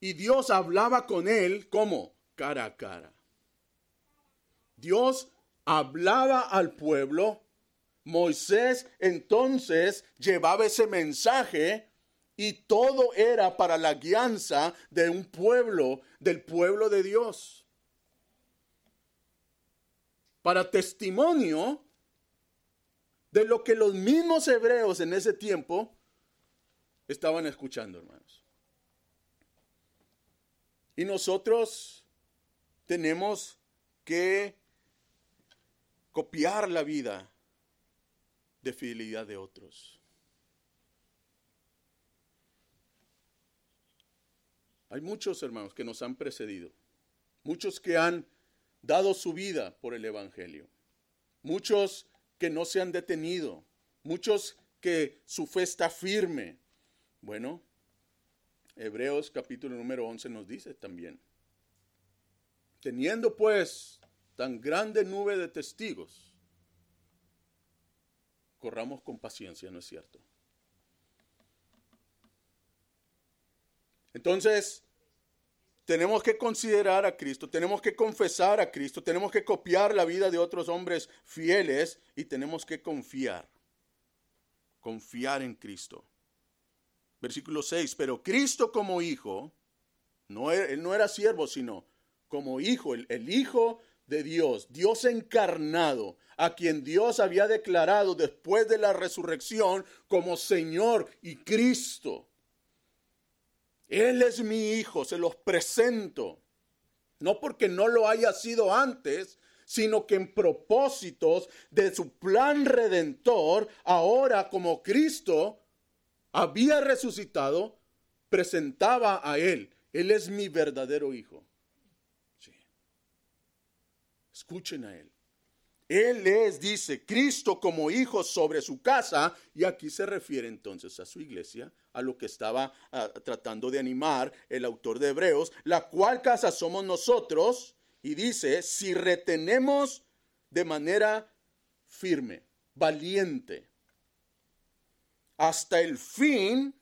A: Y Dios hablaba con él como cara a cara. Dios hablaba al pueblo. Moisés entonces llevaba ese mensaje y todo era para la guianza de un pueblo, del pueblo de Dios. Para testimonio de lo que los mismos hebreos en ese tiempo estaban escuchando, hermanos. Y nosotros tenemos que copiar la vida de fidelidad de otros. Hay muchos hermanos que nos han precedido, muchos que han dado su vida por el Evangelio, muchos que no se han detenido, muchos que su fe está firme. Bueno, Hebreos capítulo número 11 nos dice también, teniendo pues tan grande nube de testigos, corramos con paciencia, ¿no es cierto? Entonces, tenemos que considerar a Cristo, tenemos que confesar a Cristo, tenemos que copiar la vida de otros hombres fieles y tenemos que confiar, confiar en Cristo. Versículo 6, pero Cristo como hijo, no, e, él no era siervo, sino como hijo, el, el hijo de Dios, Dios encarnado, a quien Dios había declarado después de la resurrección como Señor y Cristo. Él es mi hijo, se los presento. No porque no lo haya sido antes, sino que en propósitos de su plan redentor, ahora como Cristo había resucitado, presentaba a Él. Él es mi verdadero hijo. Escuchen a Él. Él es, dice, Cristo como hijo sobre su casa, y aquí se refiere entonces a su iglesia, a lo que estaba ah, tratando de animar el autor de Hebreos, la cual casa somos nosotros, y dice, si retenemos de manera firme, valiente, hasta el fin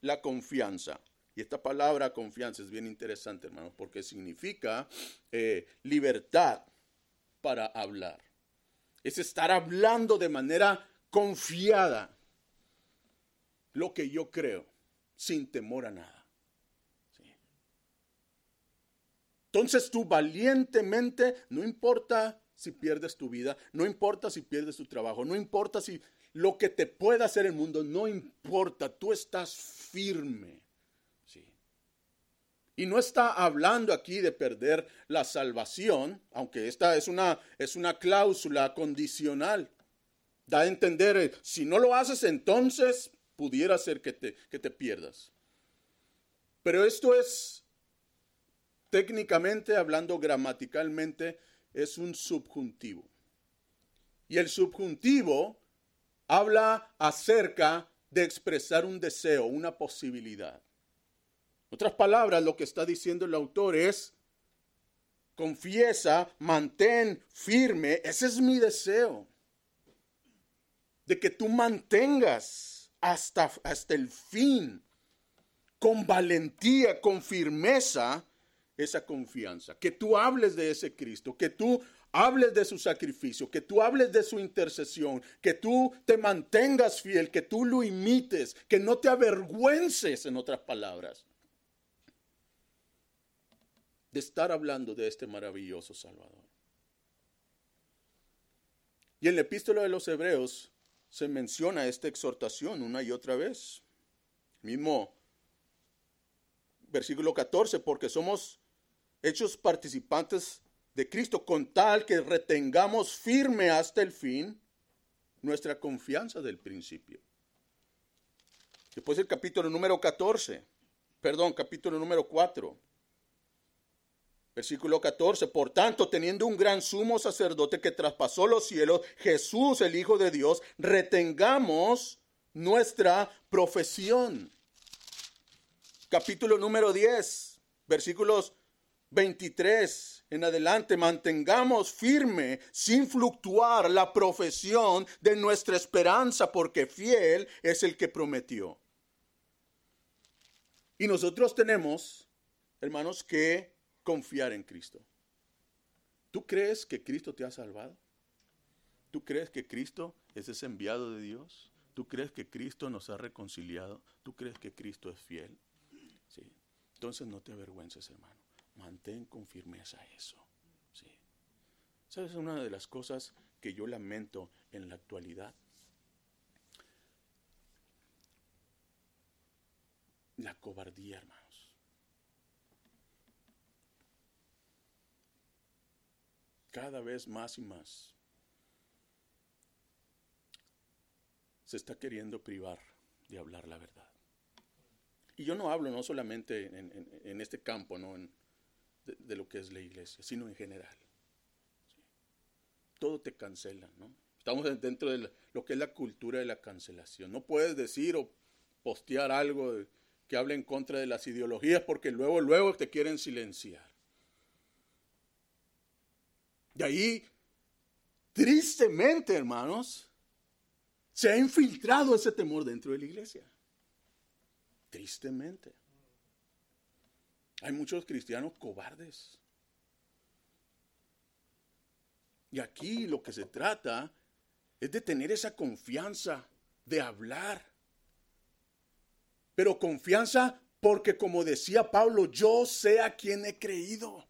A: la confianza. Y esta palabra confianza es bien interesante, hermanos, porque significa eh, libertad para hablar es estar hablando de manera confiada lo que yo creo, sin temor a nada. Entonces tú valientemente, no importa si pierdes tu vida, no importa si pierdes tu trabajo, no importa si lo que te pueda hacer el mundo, no importa, tú estás firme y no está hablando aquí de perder la salvación, aunque esta es una, es una cláusula condicional. Da a entender, eh, si no lo haces, entonces pudiera ser que te, que te pierdas. Pero esto es técnicamente, hablando gramaticalmente, es un subjuntivo. Y el subjuntivo habla acerca de expresar un deseo, una posibilidad. En otras palabras, lo que está diciendo el autor es, confiesa, mantén firme, ese es mi deseo, de que tú mantengas hasta, hasta el fin, con valentía, con firmeza, esa confianza, que tú hables de ese Cristo, que tú hables de su sacrificio, que tú hables de su intercesión, que tú te mantengas fiel, que tú lo imites, que no te avergüences, en otras palabras, de estar hablando de este maravilloso Salvador. Y en la epístola de los Hebreos se menciona esta exhortación una y otra vez. Mismo versículo 14, porque somos hechos participantes de Cristo con tal que retengamos firme hasta el fin nuestra confianza del principio. Después el capítulo número 14, perdón, capítulo número 4. Versículo 14, por tanto, teniendo un gran sumo sacerdote que traspasó los cielos, Jesús, el Hijo de Dios, retengamos nuestra profesión. Capítulo número 10, versículos 23 en adelante, mantengamos firme, sin fluctuar, la profesión de nuestra esperanza, porque fiel es el que prometió. Y nosotros tenemos, hermanos, que confiar en Cristo. ¿Tú crees que Cristo te ha salvado? ¿Tú crees que Cristo es ese enviado de Dios? ¿Tú crees que Cristo nos ha reconciliado? ¿Tú crees que Cristo es fiel? Sí. Entonces no te avergüences, hermano mantén con firmeza eso. ¿sí? ¿Sabes una de las cosas que yo lamento en la actualidad? La cobardía, hermanos. Cada vez más y más se está queriendo privar de hablar la verdad. Y yo no hablo no solamente en, este campo, ¿no? En, de, lo que es la iglesia, sino en general. Todo te cancela, ¿no? Estamos dentro de lo que es la cultura de la cancelación. No puedes decir o postear algo que hable en contra de las ideologías porque luego, luego te quieren silenciar. De ahí, tristemente, hermanos, se ha infiltrado ese temor dentro de la iglesia. Tristemente. Hay muchos cristianos cobardes. Y aquí lo que se trata es de tener esa confianza, de hablar. Pero confianza porque como decía Pablo, yo sé a quién he creído.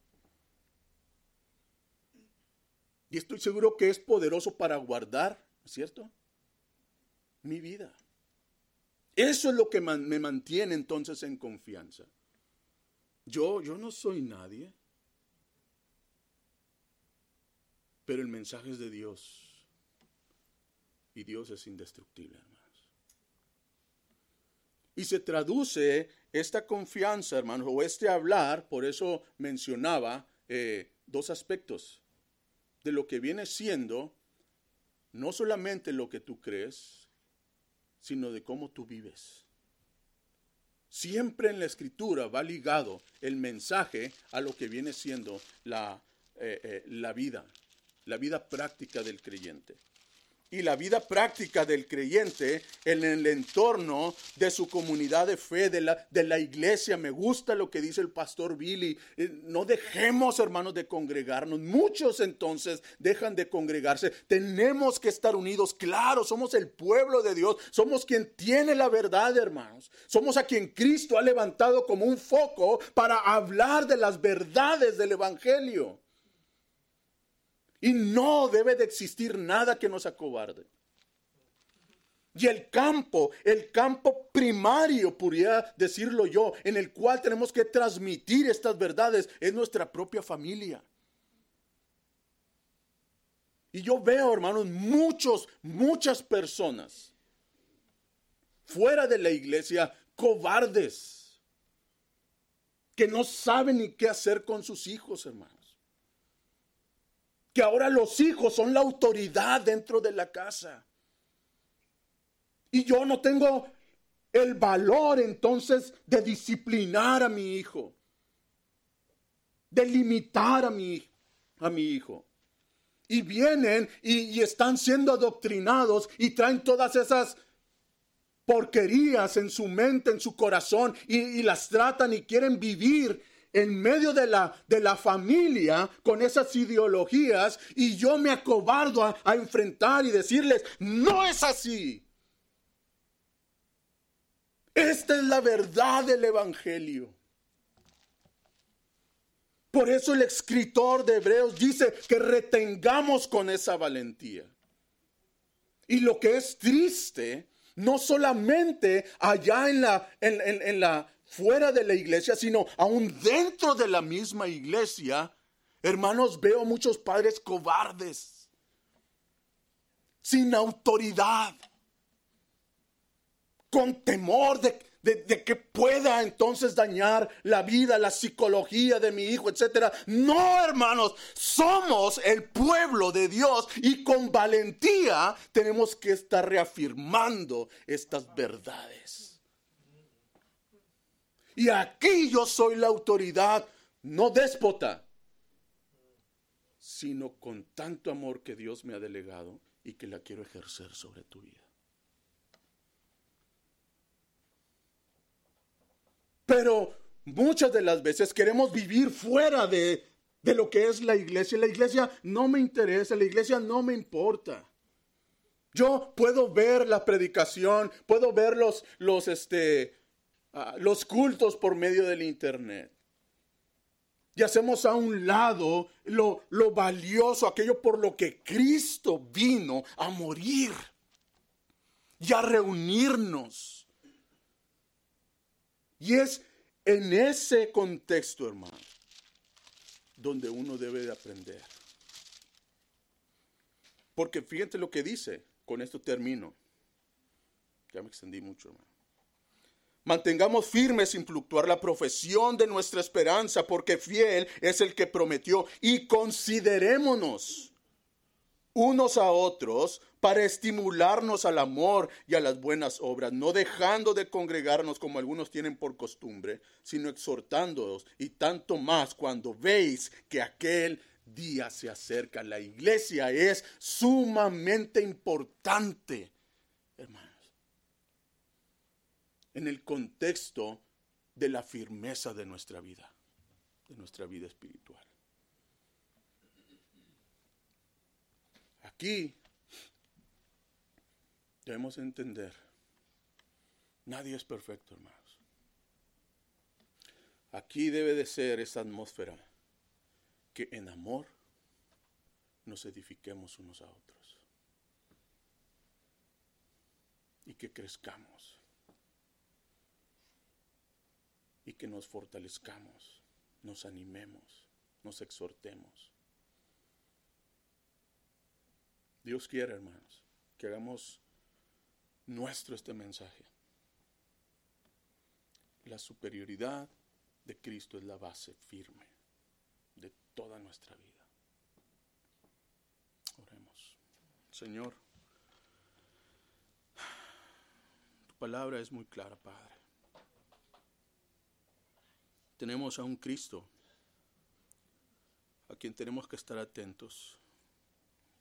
A: Y estoy seguro que es poderoso para guardar, ¿cierto? Mi vida. Eso es lo que me mantiene entonces en confianza. Yo, yo no soy nadie. Pero el mensaje es de Dios. Y Dios es indestructible, hermanos. Y se traduce esta confianza, hermanos, o este hablar, por eso mencionaba eh, dos aspectos de lo que viene siendo no solamente lo que tú crees, sino de cómo tú vives. Siempre en la escritura va ligado el mensaje a lo que viene siendo la, eh, eh, la vida, la vida práctica del creyente y la vida práctica del creyente en el entorno de su comunidad de fe, de la, de la iglesia. Me gusta lo que dice el pastor Billy. Eh, no dejemos, hermanos, de congregarnos. Muchos entonces dejan de congregarse. Tenemos que estar unidos. Claro, somos el pueblo de Dios. Somos quien tiene la verdad, hermanos. Somos a quien Cristo ha levantado como un foco para hablar de las verdades del Evangelio. Y no debe de existir nada que nos acobarde. Y el campo, el campo primario, podría decirlo yo, en el cual tenemos que transmitir estas verdades, es nuestra propia familia. Y yo veo, hermanos, muchos, muchas personas fuera de la iglesia cobardes, que no saben ni qué hacer con sus hijos, hermanos. Que ahora los hijos son la autoridad dentro de la casa. Y yo no tengo el valor entonces de disciplinar a mi hijo, de limitar a mi, a mi hijo. Y vienen y, están siendo adoctrinados y traen todas esas porquerías en su mente, en su corazón, y, las tratan y quieren vivir en medio de la, de la familia con esas ideologías y yo me acobardo a enfrentar y decirles, no es así. Esta es la verdad del Evangelio. Por eso el escritor de Hebreos dice que retengamos con esa valentía. Y lo que es triste, no solamente allá en la, en, la fuera de la iglesia, sino aún dentro de la misma iglesia, hermanos, veo muchos padres cobardes, sin autoridad con temor de, que pueda entonces dañar la vida, la psicología de mi hijo, etcétera. No, hermanos, somos el pueblo de Dios y con valentía tenemos que estar reafirmando estas verdades. Y aquí yo soy la autoridad, no déspota, sino con tanto amor que Dios me ha delegado y que la quiero ejercer sobre tu vida. Pero muchas de las veces queremos vivir fuera de, lo que es la iglesia. La iglesia no me interesa, la iglesia no me importa. Yo puedo ver la predicación, puedo ver los, los, este, ah, los cultos por medio del internet. Y hacemos a un lado lo, lo valioso, aquello por lo que Cristo vino a morir y a reunirnos. Y es en ese contexto, hermano, donde uno debe de aprender. Porque fíjate lo que dice, con esto termino. Ya me extendí mucho, hermano. Mantengamos firmes sin fluctuar la profesión de nuestra esperanza, porque fiel es el que prometió. Y considerémonos unos a otros para estimularnos al amor y a las buenas obras, no dejando de congregarnos como algunos tienen por costumbre, sino exhortándoos y tanto más cuando veis que aquel día se acerca. La iglesia es sumamente importante, hermanos, en el contexto de la firmeza de nuestra vida, de nuestra vida espiritual. Aquí debemos entender, nadie es perfecto, hermanos. Aquí debe de ser esa atmósfera que en amor nos edifiquemos unos a otros y que crezcamos y que nos fortalezcamos, nos animemos, nos exhortemos. Dios quiere, hermanos, que hagamos nuestro este mensaje. La superioridad de Cristo es la base firme de toda nuestra vida. Oremos. Señor, tu palabra es muy clara, Padre. Tenemos a un Cristo a quien tenemos que estar atentos.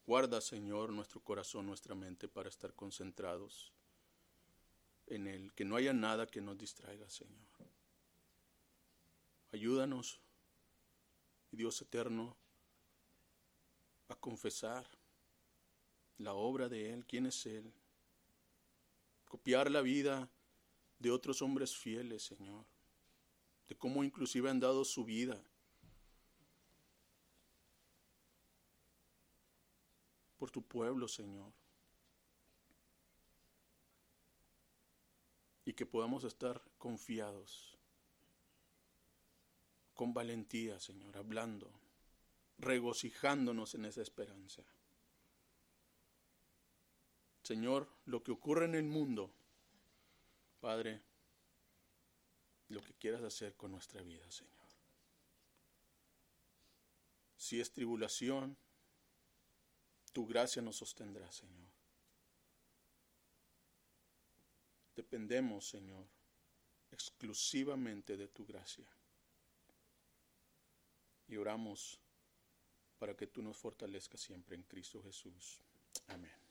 A: Guarda, Señor, nuestro corazón, nuestra mente para estar concentrados en Él, que no haya nada que nos distraiga, Señor. Ayúdanos, Dios eterno, a confesar la obra de Él, quién es Él, copiar la vida de otros hombres fieles, Señor, de cómo inclusive han dado su vida por tu pueblo, Señor. Y que podamos estar confiados, con valentía, Señor, hablando, regocijándonos en esa esperanza. Señor, lo que ocurre en el mundo, Padre, lo que quieras hacer con nuestra vida, Señor. Si es tribulación, Tu gracia nos sostendrá, Señor. Dependemos, Señor, exclusivamente de tu gracia. Y oramos para que tú nos fortalezcas siempre en Cristo Jesús. Amén.